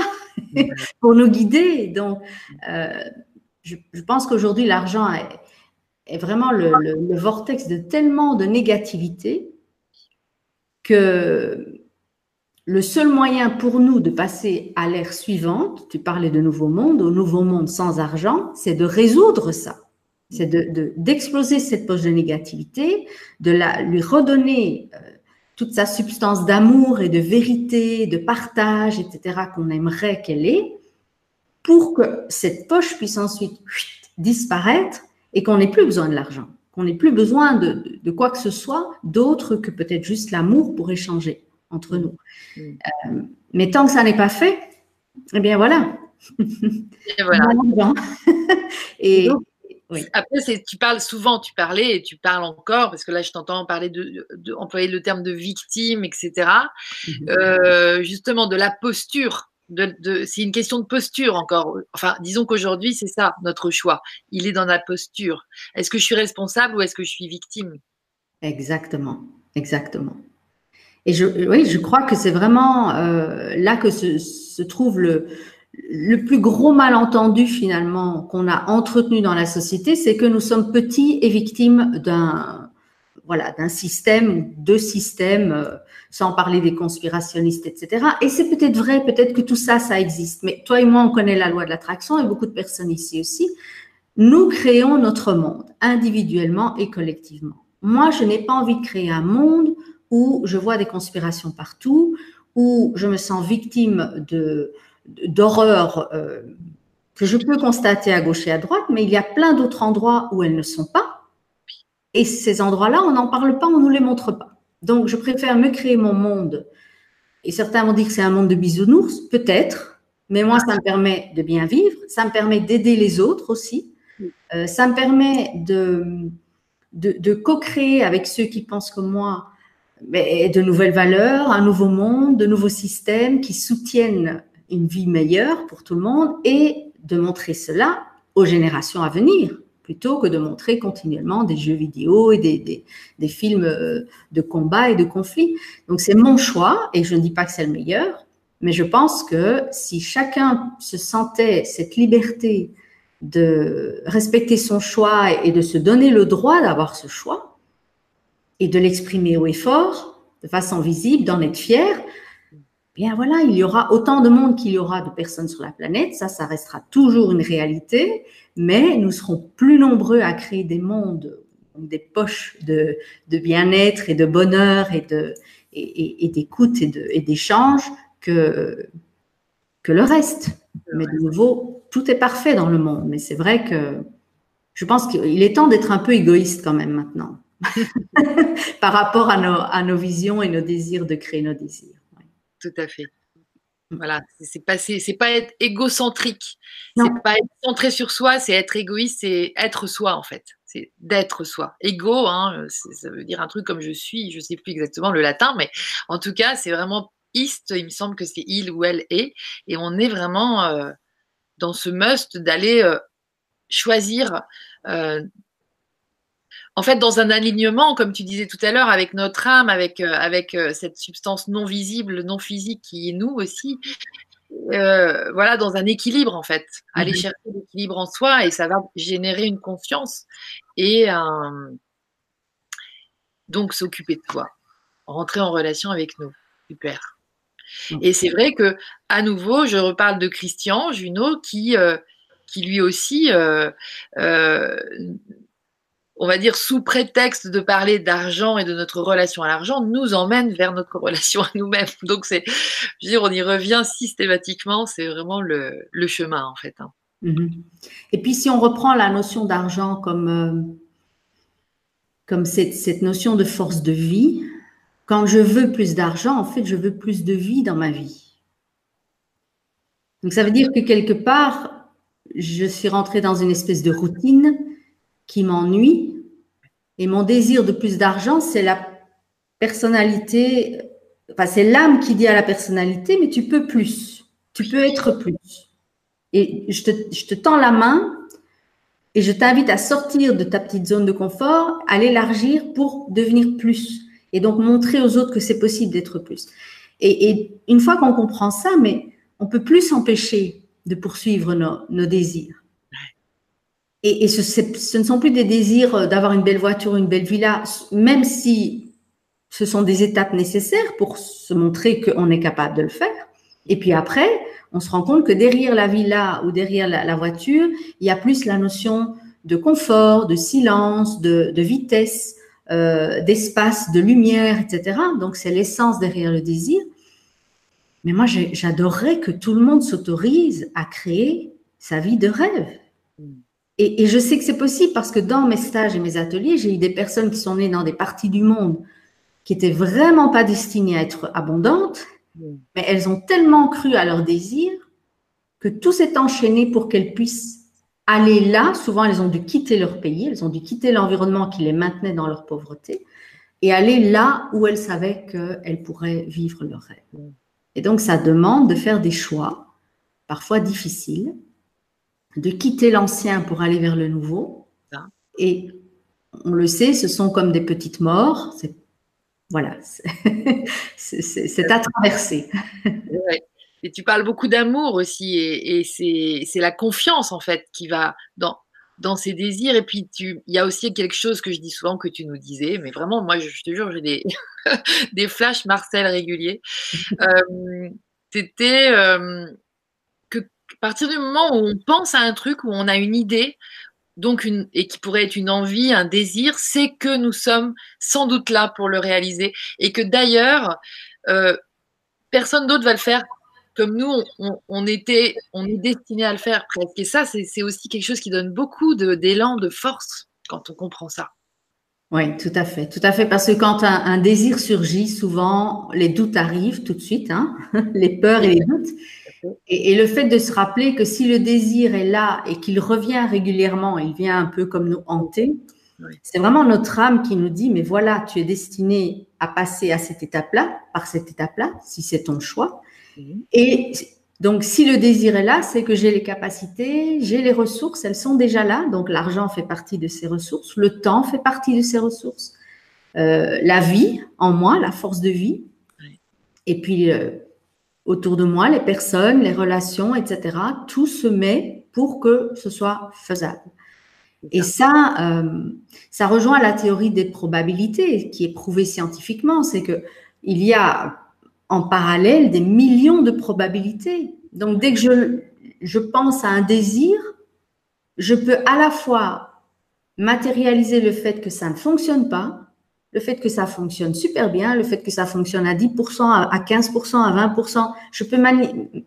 pour nous guider. Donc, euh, je, pense qu'aujourd'hui, l'argent est, vraiment le, le, vortex de tellement de négativité que le seul moyen pour nous de passer à l'ère suivante, tu parlais de nouveau monde, au nouveau monde sans argent, c'est de résoudre ça. C'est d'exploser de, cette poche de négativité, de la, lui redonner euh, toute sa substance d'amour et de vérité, de partage, etc., qu'on aimerait qu'elle ait, pour que cette poche puisse ensuite disparaître et qu'on n'ait plus besoin de l'argent, qu'on n'ait plus besoin de, de, quoi que ce soit d'autre que peut-être juste l'amour pour échanger entre nous. Mm. Euh, mais tant que ça n'est pas fait, eh bien voilà. Et voilà. et, après, tu parles souvent, tu parlais et tu parles encore, parce que là, je t'entends parler de, employer le terme de victime, etc. Mhm. Euh, justement, de la posture. De, c'est une question de posture encore. Enfin, disons qu'aujourd'hui, c'est ça notre choix. Il est dans la posture. Est-ce que je suis responsable ou est-ce que je suis victime? Exactement, exactement. Et je, oui, je crois que c'est vraiment euh, là que se trouve le, le plus gros malentendu finalement qu'on a entretenu dans la société, c'est que nous sommes petits et victimes d'un voilà d'un système, deux systèmes, euh, sans parler des conspirationnistes, etc. Et c'est peut-être vrai, peut-être que tout ça, ça existe. Mais toi et moi, on connaît la loi de l'attraction et beaucoup de personnes ici aussi. nous créons notre monde, individuellement et collectivement. Moi, je n'ai pas envie de créer un monde où je vois des conspirations partout, où je me sens victime d'horreurs euh, que je peux constater à gauche et à droite, mais il y a plein d'autres endroits où elles ne sont pas. Et ces endroits-là, on n'en parle pas, on ne nous les montre pas. Donc, je préfère me créer mon monde. Et certains vont dire que c'est un monde de bisounours, peut-être, mais moi, ça me permet de bien vivre, ça me permet d'aider les autres aussi, euh, ça me permet de, co-créer avec ceux qui pensent comme moi de nouvelles valeurs, un nouveau monde, de nouveaux systèmes qui soutiennent une vie meilleure pour tout le monde et de montrer cela aux générations à venir plutôt que de montrer continuellement des jeux vidéo et des, des, films euh, de combat et de conflit. Donc c'est mon choix et je ne dis pas que c'est le meilleur, mais je pense que si chacun se sentait cette liberté de respecter son choix et de se donner le droit d'avoir ce choix et de l'exprimer haut et fort, de façon visible, d'en être fier, bien voilà, il y aura autant de monde qu'il y aura de personnes sur la planète, ça, ça restera toujours une réalité, mais nous serons plus nombreux à créer des mondes, des poches de, bien-être et de bonheur et de et, d'écoute et d'échange que, que le reste. Mais de nouveau, tout est parfait dans le monde. Mais c'est vrai que je pense qu'il est temps d'être un peu égoïste quand même maintenant par rapport à nos, à nos visions et nos désirs de créer nos désirs. Tout à fait. Voilà, c'est pas c'est pas être égocentrique, c'est pas être centré sur soi, c'est être égoïste, c'est être soi en fait, c'est d'être soi. Ego, hein, ça veut dire un truc comme je suis, je sais plus exactement le latin, mais en tout cas c'est vraiment ist, il me semble que c'est il ou elle est, et on est vraiment euh, dans ce must d'aller euh, choisir euh, en fait, dans un alignement, comme tu disais tout à l'heure, avec notre âme, avec, euh, avec euh, cette substance non visible, non physique qui est nous aussi, euh, voilà, dans un équilibre en fait. Aller mhm. chercher l'équilibre en soi et ça va générer une confiance et donc s'occuper de toi, rentrer en relation avec nous. Super. Et c'est vrai que, à nouveau, je reparle de Christian Junot qui, qui lui aussi on va dire, sous prétexte de parler d'argent et de notre relation à l'argent, nous emmène vers notre relation à nous-mêmes. Donc, c'est, dire, on y revient systématiquement, c'est vraiment le, chemin, en fait. Hein. Mhm. Et puis, si on reprend la notion d'argent comme, euh, comme cette, cette, notion de force de vie, quand je veux plus d'argent, en fait, je veux plus de vie dans ma vie. Donc, ça veut dire que quelque part, je suis rentrée dans une espèce de routine qui m'ennuie. Et mon désir de plus d'argent, c'est la personnalité, enfin, c'est l'âme qui dit à la personnalité, mais tu peux plus, tu peux être plus. Et je te, je te tends la main et je t'invite à sortir de ta petite zone de confort, à l'élargir pour devenir plus. Et donc montrer aux autres que c'est possible d'être plus. Et, une fois qu'on comprend ça, mais on peut plus s'empêcher de poursuivre nos désirs. Et, ce, ne sont plus des désirs euh, d'avoir une belle voiture, une belle villa, même si ce sont des étapes nécessaires pour se montrer qu'on est capable de le faire. Et puis après, on se rend compte que derrière la villa ou derrière la, voiture, il y a plus la notion de confort, de silence, de, vitesse, euh, d'espace, de lumière, etc. Donc c'est l'essence derrière le désir. Mais moi, j'adorerais que tout le monde s'autorise à créer sa vie de rêve. Et, je sais que c'est possible parce que dans mes stages et mes ateliers, j'ai eu des personnes qui sont nées dans des parties du monde qui étaient vraiment pas destinées à être abondantes, mais elles ont tellement cru à leur désir que tout s'est enchaîné pour qu'elles puissent aller là. Souvent, elles ont dû quitter leur pays, elles ont dû quitter l'environnement qui les maintenait dans leur pauvreté et aller là où elles savaient qu'elles pourraient vivre leur rêve. Et donc, ça demande de faire des choix, parfois difficiles, de quitter l'ancien pour aller vers le nouveau. Et on le sait, ce sont comme des petites morts. C'est, voilà, c'est à traverser. Et tu parles beaucoup d'amour aussi, et, c'est la confiance en fait qui va dans, dans ces désirs. Et puis, il y a aussi quelque chose que je dis souvent que tu nous disais, mais vraiment, moi, je, te jure, j'ai des, des flashs Marcel réguliers. Euh, C'était à partir du moment où on pense à un truc, où on a une idée, donc une, et qui pourrait être une envie, un désir, c'est que nous sommes sans doute là pour le réaliser et que d'ailleurs, euh, personne d'autre va le faire comme nous, on, est destiné à le faire. Et ça, c'est aussi quelque chose qui donne beaucoup d'élan, de, force quand on comprend ça. Oui, tout à fait, tout à fait, parce que quand un, désir surgit, souvent les doutes arrivent tout de suite, hein, les peurs et les doutes. Et, le fait de se rappeler que si le désir est là et qu'il revient régulièrement, il vient un peu comme nous hanter, c'est vraiment notre âme qui nous dit, mais voilà, tu es destiné à passer à cette étape-là, par cette étape-là, si c'est ton choix. Et donc, si le désir est là, c'est que j'ai les capacités, j'ai les ressources, elles sont déjà là. Donc, l'argent fait partie de ces ressources, le temps fait partie de ces ressources, euh, la vie en moi, la force de vie. Et puis, euh, autour de moi, les personnes, les relations, etc. Tout se met pour que ce soit faisable. Et ça, euh, ça rejoint la théorie des probabilités qui est prouvée scientifiquement. C'est que il y a en parallèle des millions de probabilités. Donc, dès que je, je pense à un désir, je peux à la fois matérialiser le fait que ça ne fonctionne pas, le fait que ça fonctionne super bien, le fait que ça fonctionne à 10%, à 15%, à 20%. Je peux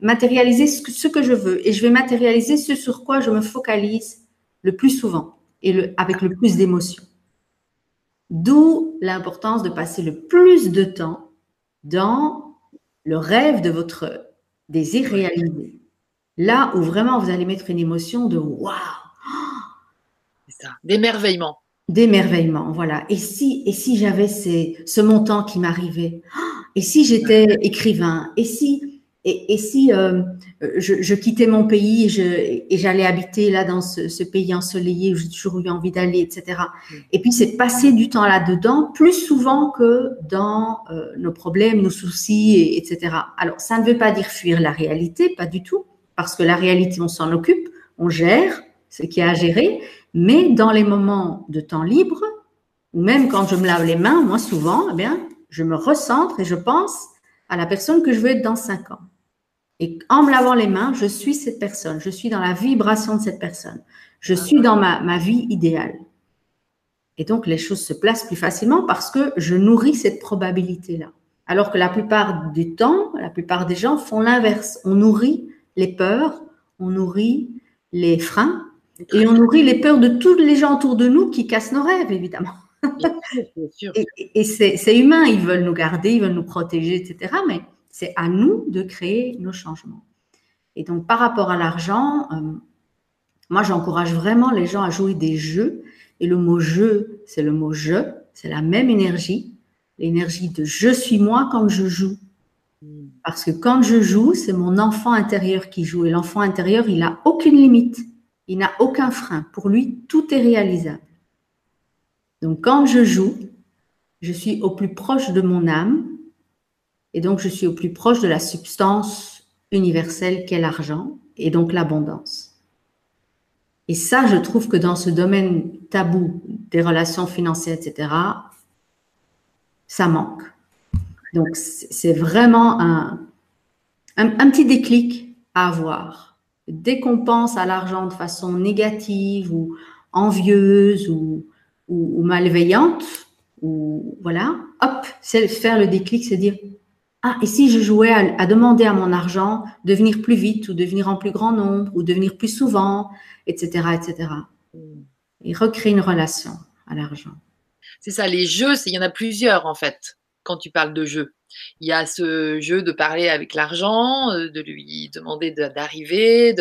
matérialiser ce que, je veux et je vais matérialiser ce sur quoi je me focalise le plus souvent et le, avec le plus d'émotion. D'où l'importance de passer le plus de temps dans le rêve de votre désir réalisé. Là où vraiment vous allez mettre une émotion de waouh! C'est ça, d'émerveillement. D'émerveillement, voilà. Et si, et si j'avais ce montant qui m'arrivait? Et si j'étais écrivain? Et si, et, si euh, je, quittais mon pays et j'allais habiter là dans ce, pays ensoleillé où j'ai toujours eu envie d'aller, etc. Mm. Et puis c'est passer du temps là-dedans plus souvent que dans euh, nos problèmes, nos soucis, etc. Alors ça ne veut pas dire fuir la réalité, pas du tout, parce que la réalité on s'en occupe, on gère ce qui a à gérer, mais dans les moments de temps libre, ou même quand je me lave les mains, moi souvent, eh bien, je me recentre et je pense à la personne que je veux être dans cinq ans. Et en me lavant les mains, je suis cette personne, je suis dans la vibration de cette personne, je suis dans ma, ma vie idéale. Et donc, les choses se placent plus facilement parce que je nourris cette probabilité-là. Alors que la plupart du temps, la plupart des gens font l'inverse. On nourrit les peurs, on nourrit les freins et on nourrit les peurs de tous les gens autour de nous qui cassent nos rêves, évidemment. et, et c'est humain, ils veulent nous garder, ils veulent nous protéger, etc. Mais c'est à nous de créer nos changements. Et donc, par rapport à l'argent, euh, moi, j'encourage vraiment les gens à jouer des jeux. Et le mot jeu, c'est le mot je, c'est la même énergie, l'énergie de je suis moi quand je joue. Parce que quand je joue, c'est mon enfant intérieur qui joue. Et l'enfant intérieur, il n'a aucune limite. Il n'a aucun frein. Pour lui, tout est réalisable. Donc, quand je joue, je suis au plus proche de mon âme, et donc, je suis au plus proche de la substance universelle qu'est l'argent et donc l'abondance. Et ça, je trouve que dans ce domaine tabou des relations financières, etc., ça manque. Donc, c'est vraiment un, un, petit déclic à avoir. Dès qu'on pense à l'argent de façon négative ou envieuse ou, ou, ou malveillante, ou voilà, hop, c'est faire le déclic, c'est dire ah, et si je jouais à, demander à mon argent de venir plus vite ou de venir en plus grand nombre ou de venir plus souvent, etc., etc. Et recréer une relation à l'argent. C'est ça, les jeux, il y en a plusieurs en fait, quand tu parles de jeux. Il y a ce jeu de parler avec l'argent, euh, de lui demander d'arriver,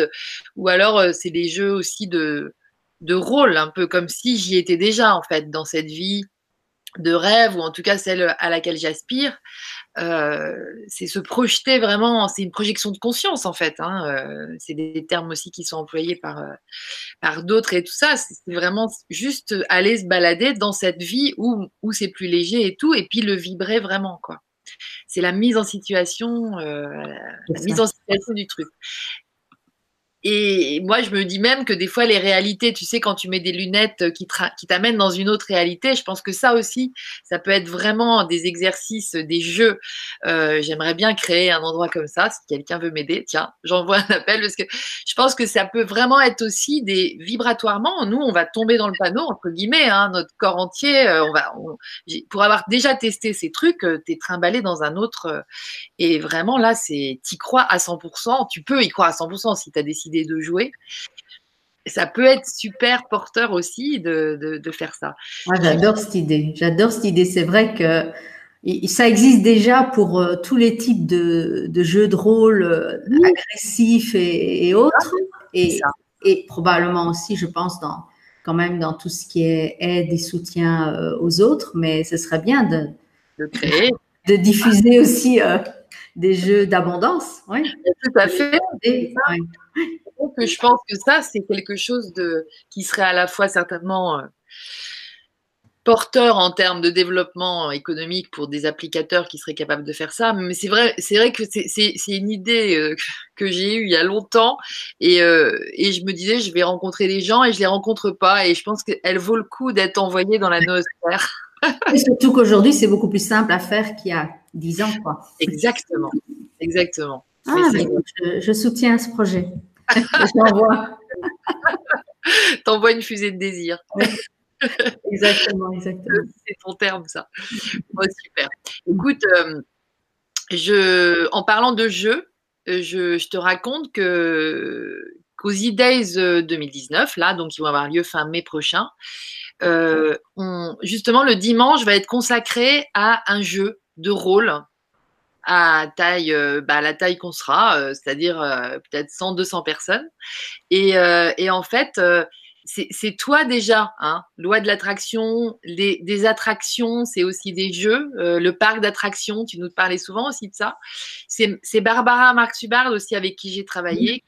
ou alors euh, c'est des jeux aussi de, rôle, un peu comme si j'y étais déjà en fait dans cette vie de rêve, ou en tout cas celle à laquelle j'aspire. Euh, c'est se projeter vraiment, c'est une projection de conscience en fait. Hein, c'est des termes aussi qui sont employés par, par d'autres et tout ça. C'est vraiment juste aller se balader dans cette vie où, où c'est plus léger et tout, et puis le vibrer vraiment quoi. C'est la mise en situation, la mise en situation du truc. Et moi, je me dis même que des fois, les réalités, tu sais, quand tu mets des lunettes qui, qui t'amènent dans une autre réalité, je pense que ça aussi, ça peut être vraiment des exercices, des jeux. Euh, J'aimerais bien créer un endroit comme ça. Si quelqu'un veut m'aider, tiens, j'envoie un appel parce que je pense que ça peut vraiment être aussi des vibratoirement. Nous, on va tomber dans le panneau, entre guillemets, hein, notre corps entier. Euh, on va, pour avoir déjà testé ces trucs, euh, t'es trimballé dans un autre. Euh, et vraiment, là, c'est, t'y crois à 100%. Tu peux y croire à 100% si tu décidé de jouer. Ça peut être super porteur aussi de, faire ça. j'adore cette idée. J'adore cette idée. C'est vrai que ça existe déjà pour euh, tous les types de, jeux de rôle euh, agressifs et, autres. Et, et, probablement aussi, je pense, dans, quand même dans tout ce qui est aide et soutien euh, aux autres. Mais ce serait bien de, de, diffuser aussi des jeux d'abondance. Oui. Tout à fait je pense que ça, c'est quelque chose de, qui serait à la fois certainement euh, porteur en termes de développement économique pour des applicateurs qui seraient capables de faire ça. Mais c'est vrai, c'est vrai que c'est une idée euh, que j'ai eue il y a longtemps et, euh, et, je me disais, je vais rencontrer des gens et je les rencontre pas et je pense qu'elle vaut le coup d'être envoyée dans la noosphère. Et surtout qu'aujourd'hui, c'est beaucoup plus simple à faire qu'il y a dix ans. Quoi. Exactement, exactement. Ah, je, je soutiens ce projet. T'envoies. T'envoies une fusée de désir. exactement, exactement. C'est ton terme, ça. super. Écoute, euh, je, en parlant de jeu, euh, je, te raconte que qu'aux E-Days 2019, là, donc ils vont avoir lieu fin mai prochain, euh, justement, le dimanche va être consacré à un jeu de rôle à taille, euh, bah, la taille qu'on sera, euh, c'est-à-dire euh, peut-être 100, 200 personnes. Et, et en fait, c'est toi déjà, hein, loi de l'attraction, des attractions, c'est aussi des jeux. le parc d'attractions, tu nous parlais souvent aussi de ça. C'est Barbara Marx-Hubbard aussi avec qui j'ai travaillé.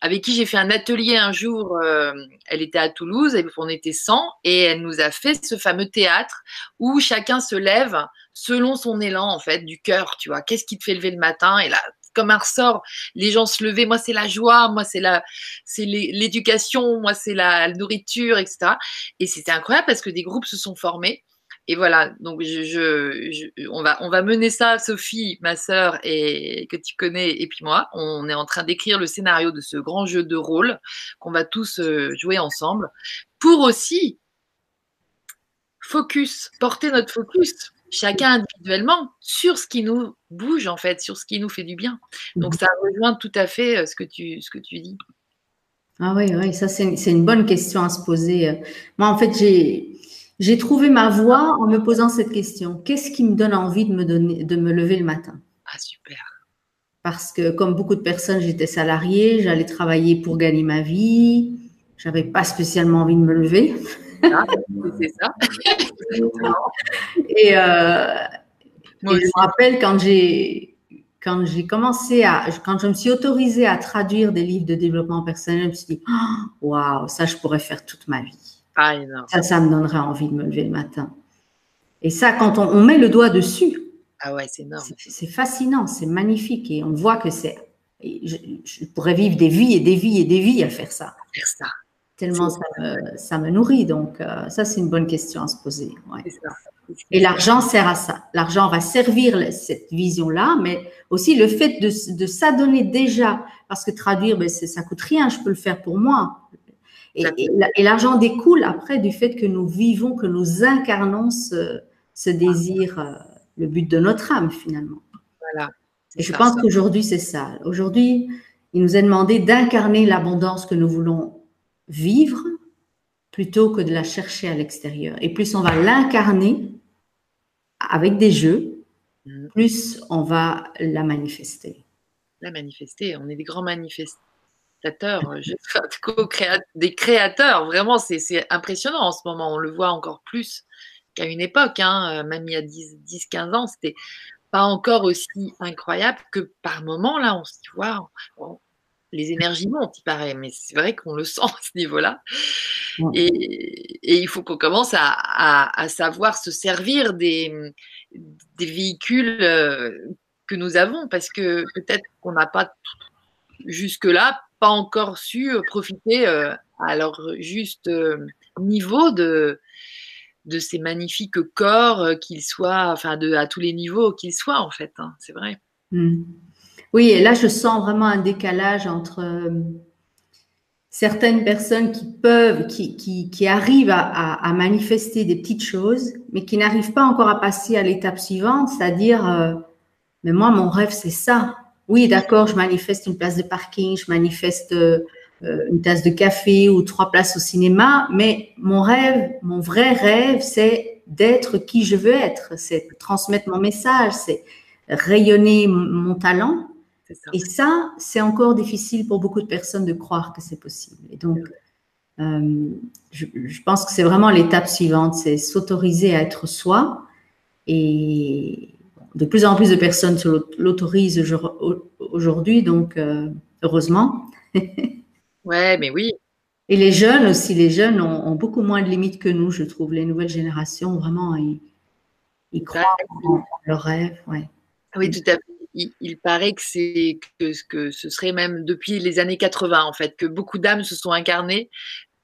Avec qui j'ai fait un atelier un jour, elle était à Toulouse, on était 100, et elle nous a fait ce fameux théâtre où chacun se lève selon son élan, en fait, du cœur, tu vois. Qu'est-ce qui te fait lever le matin? Et là, comme un ressort, les gens se levaient. Moi, c'est la joie, moi, c'est la, c'est l'éducation, moi, c'est la nourriture, etc. Et c'était incroyable parce que des groupes se sont formés. Et voilà, donc on, va, on va mener ça, Sophie, ma sœur, et que tu connais, et puis moi. On est en train d'écrire le scénario de ce grand jeu de rôle qu'on va tous euh, jouer ensemble pour aussi focus, porter notre focus chacun individuellement sur ce qui nous bouge en fait, sur ce qui nous fait du bien. Donc ça rejoint tout à fait euh, ce que tu, ce que tu dis. Ah oui, oui, ça c'est une, bonne question à se poser. Moi en fait j'ai trouvé ma voie en me posant cette question. Qu'est-ce qui me donne envie de me, donner, de me lever le matin? Ah super. Parce que comme beaucoup de personnes, j'étais salariée, j'allais travailler pour gagner ma vie, j'avais pas spécialement envie de me lever. Ah, c'est ça. et, euh, je me rappelle quand j'ai quand j'ai commencé à, quand je me suis autorisée à traduire des livres de développement personnel, je me suis dit, oh, waouh, ça, je pourrais faire toute ma vie. Ah, ça, ça me donnerait envie de me lever le matin. Et ça, quand on, met le doigt dessus, ah ouais, c'est énorme. C'est fascinant, c'est magnifique et on voit que c'est. Je, je, pourrais vivre des vies et des vies et des vies à faire ça. Faire ça tellement ça me, nourrit. Donc, euh, ça, c'est une bonne question à se poser. Et l'argent sert à ça. L'argent va servir cette vision-là, mais aussi le fait de, s'adonner déjà, parce que traduire, ben, ça coûte rien, je peux le faire pour moi. Et, et l'argent découle après du fait que nous vivons, que nous incarnons ce, désir, euh, le but de notre âme finalement. Voilà. Et je pense qu'aujourd'hui, c'est ça. Aujourd'hui, il nous est demandé d'incarner l'abondance que nous voulons vivre plutôt que de la chercher à l'extérieur. Et plus on va l'incarner avec des jeux, mm. plus on va la manifester. La manifester, on est des grands manifestateurs, des créateurs, vraiment, c'est impressionnant en ce moment, on le voit encore plus qu'à une époque, hein. même il y a 10-15 ans, c'était pas encore aussi incroyable que par moment, là, on se dit, waouh, les énergies montent, il paraît, mais c'est vrai qu'on le sent à ce niveau-là. Et, il faut qu'on commence à, savoir se servir des, véhicules euh, que nous avons, parce que peut-être qu'on n'a pas jusque-là pas encore su profiter à leur juste niveau de, de ces magnifiques corps, qu'ils soient, enfin, de, à tous les niveaux qu'ils soient, en fait. Hein, c'est vrai. Hmm. Oui, et là, je sens vraiment un décalage entre certaines personnes qui peuvent, qui, qui, qui arrivent à, à, manifester des petites choses, mais qui n'arrivent pas encore à passer à l'étape suivante, c'est-à-dire, euh, mais moi, mon rêve, c'est ça. Oui, d'accord, je manifeste une place de parking, je manifeste euh, une tasse de café ou trois places au cinéma, mais mon rêve, mon vrai rêve, c'est d'être qui je veux être, c'est transmettre mon message, c'est rayonner mon talent et ça, c'est encore difficile pour beaucoup de personnes de croire que c'est possible. Et donc, euh, je, pense que c'est vraiment l'étape suivante, c'est s'autoriser à être soi. Et de plus en plus de personnes l'autorisent aujourd'hui, donc euh, heureusement. ouais, mais oui. Et les jeunes aussi, les jeunes ont, beaucoup moins de limites que nous, je trouve. Les nouvelles générations, vraiment, ils, croient en leurs rêves. Ouais. Oui, tout à fait il, paraît que c'est que, que, ce serait même depuis les années 80 en fait que beaucoup d'âmes se sont incarnées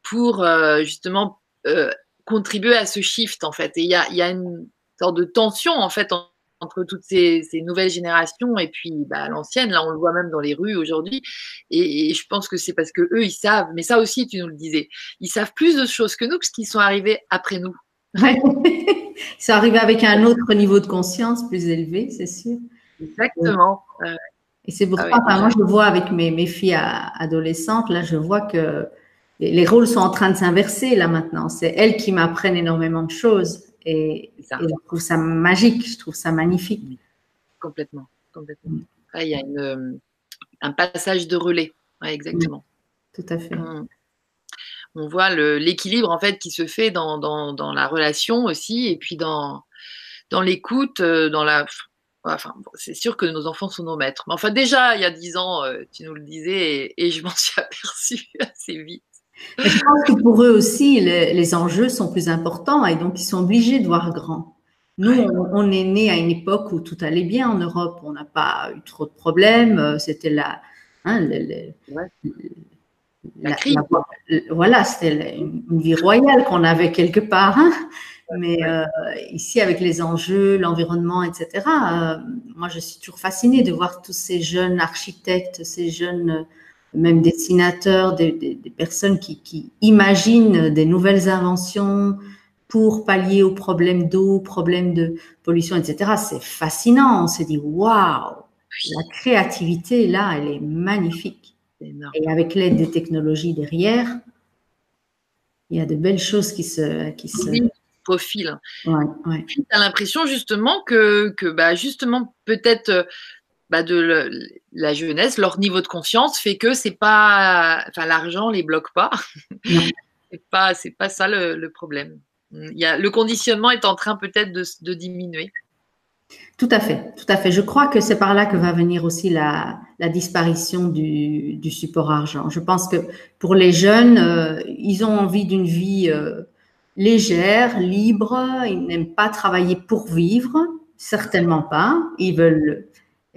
pour euh, justement euh, contribuer à ce shift en fait. Et il y a, y a, une sorte de tension en fait entre toutes ces, ces, nouvelles générations et puis bah, l'ancienne. Là, on le voit même dans les rues aujourd'hui. Et, je pense que c'est parce que eux, ils savent. Mais ça aussi, tu nous le disais, ils savent plus de choses que nous parce qu'ils sont arrivés après nous. ils sont arrivés avec un autre niveau de conscience plus élevé, c'est sûr. Exactement. Et c'est pour ah ça, moi je le vois avec mes, mes filles adolescentes, là je vois que les, rôles sont en train de s'inverser là maintenant. C'est elles qui m'apprennent énormément de choses et, je trouve ça magique, je trouve ça magnifique. Complètement, complètement. Mm. il y a une, un passage de relais, exactement. tout à fait. Mm. On voit l'équilibre en fait qui se fait dans, dans, dans, la relation aussi et puis dans, dans l'écoute, euh, dans la Enfin, c'est sûr que nos enfants sont nos maîtres. Mais enfin, déjà, il y a dix ans, euh, tu nous le disais, et, je m'en suis aperçue assez vite. Je pense que pour eux aussi, les, enjeux sont plus importants et donc ils sont obligés de voir grand. Nous, on, est né à une époque où tout allait bien en Europe. On n'a pas eu trop de problèmes. Euh, c'était la, hein, la, crise. voilà, c'était une, vie royale qu'on avait quelque part. Hein. Mais euh, ici, avec les enjeux, l'environnement, etc., euh, moi, je suis toujours fascinée de voir tous ces jeunes architectes, ces jeunes, même dessinateurs, des, des, des personnes qui, qui, imaginent des nouvelles inventions pour pallier aux problèmes d'eau, problèmes de pollution, etc. C'est fascinant. On se dit, waouh, la créativité, là, elle est magnifique. Et avec l'aide des technologies derrière, il y a de belles choses qui se, qui se, profil. Tu as l'impression justement que, que bah, justement, peut-être euh, bah, de la jeunesse, leur niveau de conscience fait que c'est pas, enfin, l'argent les bloque pas. c'est pas, c'est pas ça le, problème. Il y a, le conditionnement est en train peut-être de, de, diminuer. Tout à fait, tout à fait. Je crois que c'est par là que va venir aussi la, la disparition du, du, support argent. Je pense que pour les jeunes, euh, ils ont envie d'une vie euh, légère, libre. Ils n'aiment pas travailler pour vivre, certainement pas. Ils veulent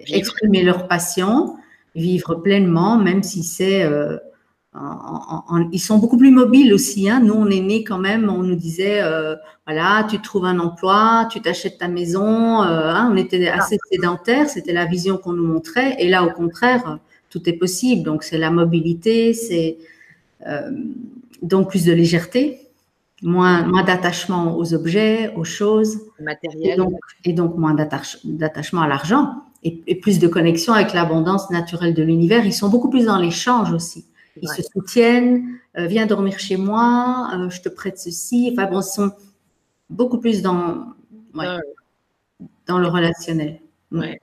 exprimer leur passion, vivre pleinement, même si c'est euh, ils sont beaucoup plus mobiles aussi. Hein. Nous, on est nés quand même, on nous disait, euh, voilà, tu trouves un emploi, tu t'achètes ta maison. Euh, hein. on était assez sédentaires, c'était la vision qu'on nous montrait. Et là, au contraire, tout est possible. Donc, c'est la mobilité, c'est donc plus de légèreté moins, moins d'attachement aux objets, aux choses. Matériel. Et donc, moins d'attachement à l'argent et, plus de connexion avec l'abondance naturelle de l'univers. Ils sont beaucoup plus dans l'échange aussi. Ils se soutiennent, euh, viens dormir chez moi, euh, je te prête ceci. Enfin bon, ils sont beaucoup plus dans, ouais, dans le relationnel. Ouais.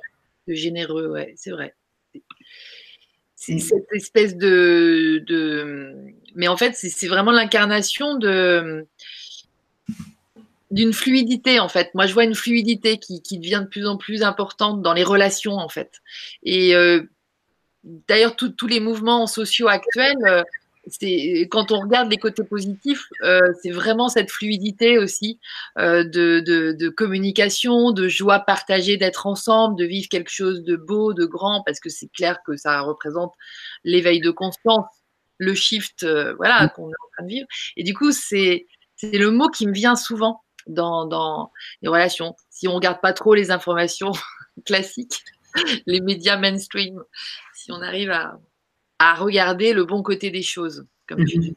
Le généreux, ouais, c'est vrai. C'est cette espèce de, de, Mais en fait, c'est vraiment l'incarnation de d'une fluidité en fait. Moi, je vois une fluidité qui, qui, devient de plus en plus importante dans les relations en fait. Et euh, d'ailleurs, tous les mouvements sociaux actuels, euh, quand on regarde les côtés positifs, euh, c'est vraiment cette fluidité aussi euh, de, communication, de joie partagée d'être ensemble, de vivre quelque chose de beau, de grand, parce que c'est clair que ça représente l'éveil de conscience, le shift, voilà, mm. qu'on est en train de vivre. Et du coup, c'est le mot qui me vient souvent dans, dans les relations. Si on regarde pas trop les informations classiques, les médias mainstream, si on arrive à à regarder le bon côté des choses, comme tu mhm. dis.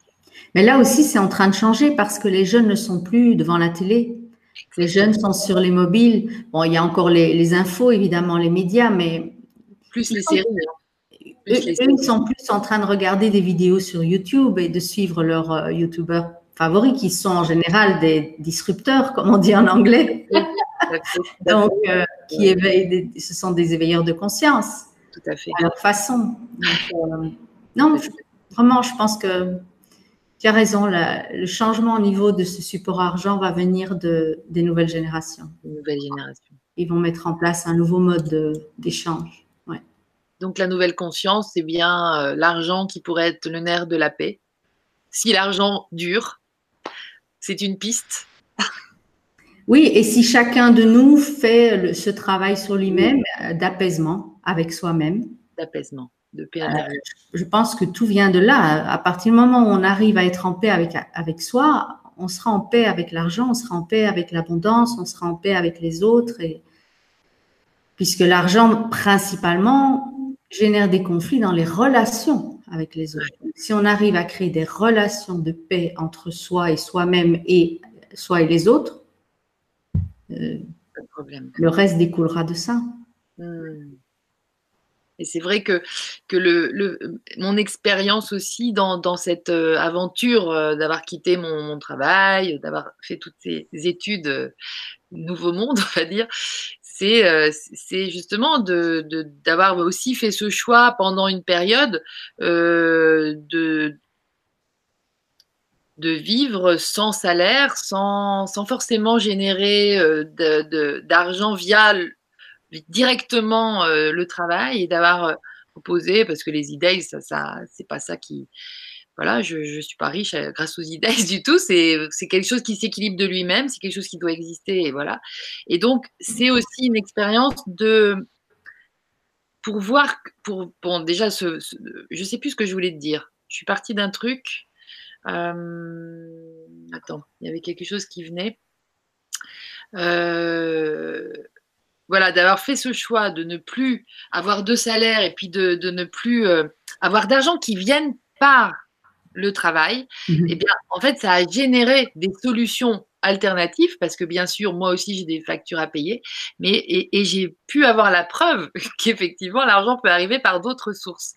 Mais là aussi, c'est en train de changer parce que les jeunes ne sont plus devant la télé. Les jeunes sont sur les mobiles. Bon, il y a encore les, infos, évidemment, les médias, mais. Plus les séries. Hein. eux, ils sont plus en train de regarder des vidéos sur YouTube et de suivre leurs euh, YouTubeurs favoris, qui sont en général des disrupteurs, comme on dit en anglais. Donc, euh, qui éveillent, ce sont des éveilleurs de conscience tout à fait. À leur façon. Euh, non, vraiment, je pense que tu as raison. le changement au niveau de ce support argent va venir de, des nouvelles générations. nouvelles générations. Ils vont mettre en place un nouveau mode d'échange. Ouais. Donc la nouvelle conscience, c'est bien euh, l'argent qui pourrait être le nerf de la paix. Si l'argent dure, c'est une piste. Oui, et si chacun de nous fait ce travail sur lui-même euh, d'apaisement avec soi-même. D'apaisement, de paix euh, je pense que tout vient de là. À partir du moment où on arrive à être en paix avec, avec soi, on sera en paix avec l'argent, on sera en paix avec l'abondance, on sera en paix avec les autres. Et... Puisque l'argent, principalement, génère des conflits dans les relations avec les autres. Si on arrive à créer des relations de paix entre soi et soi-même et soi et les autres, euh, le reste découlera de ça. Hmm. Et c'est vrai que, que le, mon expérience aussi dans, cette euh, aventure euh, d'avoir quitté mon, travail, d'avoir fait toutes ces études Nouveau Monde, on va dire, c'est justement d'avoir de, aussi fait ce choix pendant une période de, de vivre sans salaire, sans, forcément générer euh, d'argent via directement euh, le travail et d'avoir euh, proposé, parce que les idées, ça, ça c'est pas ça qui. Voilà, je ne suis pas riche grâce aux idées du tout. C'est quelque chose qui s'équilibre de lui-même, c'est quelque chose qui doit exister, et voilà. Et donc, c'est aussi une expérience de pour voir, pour bon, déjà, ce, ce, je sais plus ce que je voulais te dire. Je suis partie d'un truc. Euh, attends, il y avait quelque chose qui venait. Euh, voilà, d'avoir fait ce choix de ne plus avoir de salaire et puis de, ne plus euh, avoir d'argent qui vienne par le travail, mhm. eh bien, en fait, ça a généré des solutions alternatives parce que bien sûr, moi aussi, j'ai des factures à payer, mais et j'ai pu avoir la preuve qu'effectivement, l'argent peut arriver par d'autres sources.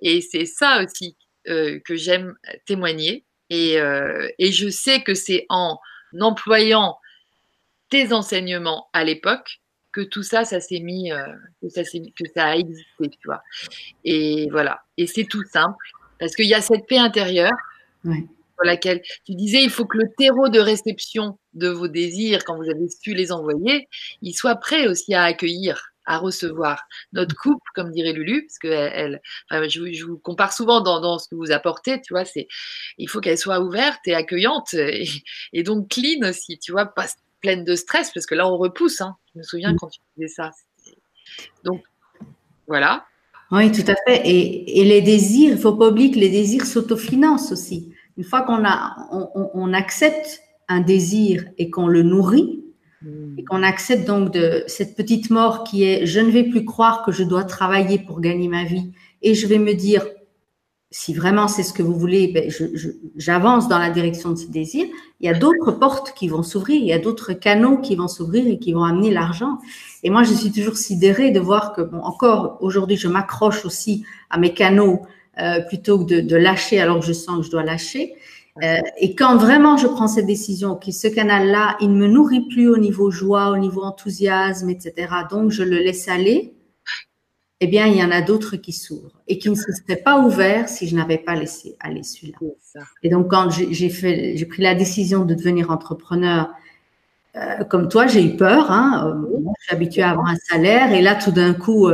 Et c'est ça aussi euh, que j'aime témoigner. Et, euh, et, je sais que c'est en employant tes enseignements à l'époque que tout ça, ça s'est mis, euh, que, ça que ça a existé, tu vois. Et voilà. Et c'est tout simple parce qu'il y a cette paix intérieure. Pour laquelle tu disais, il faut que le terreau de réception de vos désirs, quand vous avez su les envoyer, il soit prêt aussi à accueillir à recevoir. Notre couple, comme dirait Lulu, parce que elle, je, vous compare souvent dans, ce que vous apportez, tu vois, c'est il faut qu'elle soit ouverte et accueillante et, donc clean aussi, tu vois, pas pleine de stress, parce que là on repousse. Hein. Je me souviens mm. quand tu disais ça. Donc voilà. Oui, tout à fait. Et, les désirs, il ne faut pas oublier que les désirs s'autofinancent aussi. Une fois qu'on a, on accepte un désir et qu'on le nourrit, et qu'on accepte donc de cette petite mort qui est je ne vais plus croire que je dois travailler pour gagner ma vie et je vais me dire si vraiment c'est ce que vous voulez, ben j'avance dans la direction de ce désir. Il y a d'autres portes qui vont s'ouvrir, il y a d'autres canaux qui vont s'ouvrir et qui vont amener l'argent. Et moi, je suis toujours sidérée de voir que, bon, encore aujourd'hui, je m'accroche aussi à mes canaux euh, plutôt que de, de, lâcher alors que je sens que je dois lâcher. Euh, et quand vraiment je prends cette décision, que ce canal-là, il ne me nourrit plus au niveau joie, au niveau enthousiasme, etc., donc je le laisse aller, eh bien, il y en a d'autres qui s'ouvrent et qui ne se seraient pas ouverts si je n'avais pas laissé aller celui-là. Et donc, quand j'ai fait, j'ai pris la décision de devenir entrepreneur, euh, comme toi, j'ai eu peur. Hein, euh, je suis habituée à avoir un salaire et là, tout d'un coup,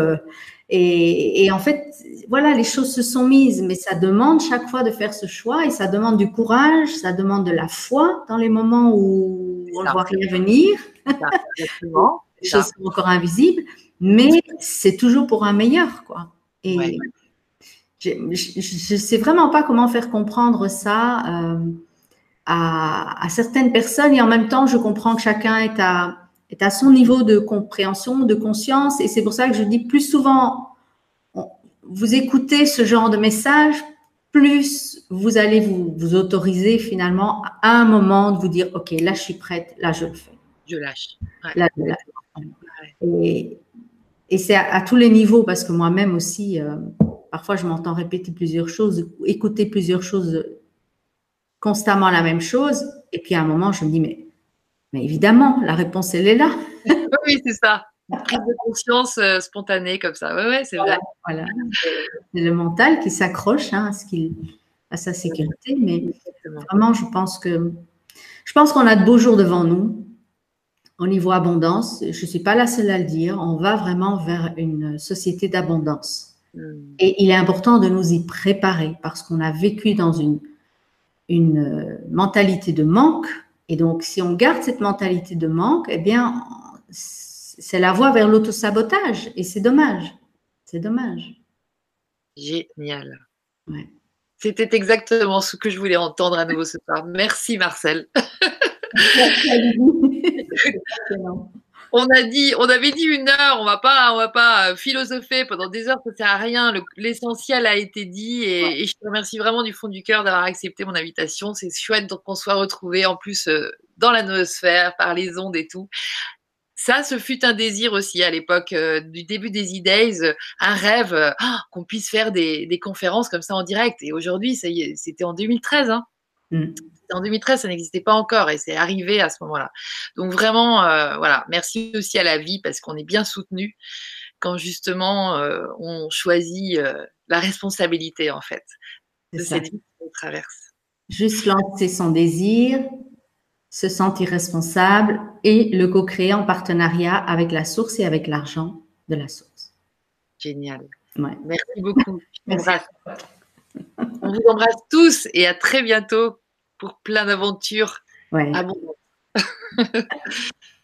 Et, en fait, voilà, les choses se sont mises, mais ça demande chaque fois de faire ce choix et ça demande du courage, ça demande de la foi dans les moments où on ne voit rien venir. les choses sont encore invisibles, mais c'est toujours pour un meilleur, quoi. Et je ne sais vraiment pas comment faire comprendre ça euh, à, à, certaines personnes et en même temps, je comprends que chacun est à, est à son niveau de compréhension, de conscience. Et c'est pour ça que je dis plus souvent, vous écoutez ce genre de message, plus vous allez vous, vous autoriser finalement à un moment de vous dire, OK, là, je suis prête, là, je le fais. Je lâche. Et, et c'est à, tous les niveaux, parce que moi-même aussi, euh, parfois, je m'entends répéter plusieurs choses, écouter plusieurs choses constamment la même chose. Et puis à un moment, je me dis, mais mais évidemment, la réponse, elle est là. oui, c'est ça. prise de conscience euh, spontanée comme ça. Oui, ouais, c'est vrai. Voilà. C'est le mental qui s'accroche hein, à, ce qu'il, à sa sécurité. Mais vraiment, je pense que je pense qu'on a de beaux jours devant nous au niveau abondance. Je ne suis pas la seule à le dire. On va vraiment vers une société d'abondance. Hmm. Et il est important de nous y préparer parce qu'on a vécu dans une, une euh, mentalité de manque et donc, si on garde cette mentalité de manque, eh bien, c'est la voie vers l'autosabotage. Et c'est dommage. C'est dommage. Génial. C'était exactement ce que je voulais entendre à nouveau ce soir. Merci Marcel. on a dit, on avait dit une heure, on va pas, on va pas euh, philosopher pendant des heures, ça sert à rien. L'essentiel a été dit et, je te remercie vraiment du fond du cœur d'avoir accepté mon invitation. C'est chouette qu'on soit retrouvés en plus euh, dans la noosphère, par les ondes et tout. Ça, ce fut un désir aussi à l'époque euh, du début des e-days, un rêve ah, qu'on puisse faire des, conférences comme ça en direct. Et aujourd'hui, c'était en 2013. Hein. Mm en 2013, ça n'existait pas encore et c'est arrivé à ce moment-là. Donc vraiment, euh, voilà, merci aussi à la vie parce qu'on est bien soutenu quand justement euh, on choisit euh, la responsabilité en fait de cette vie qu'on traverse. Juste lancer son désir, se sentir responsable et le co-créer en partenariat avec la source et avec l'argent de la source. Génial. Merci beaucoup. On vous embrasse tous et à très bientôt pour plein d'aventures ouais.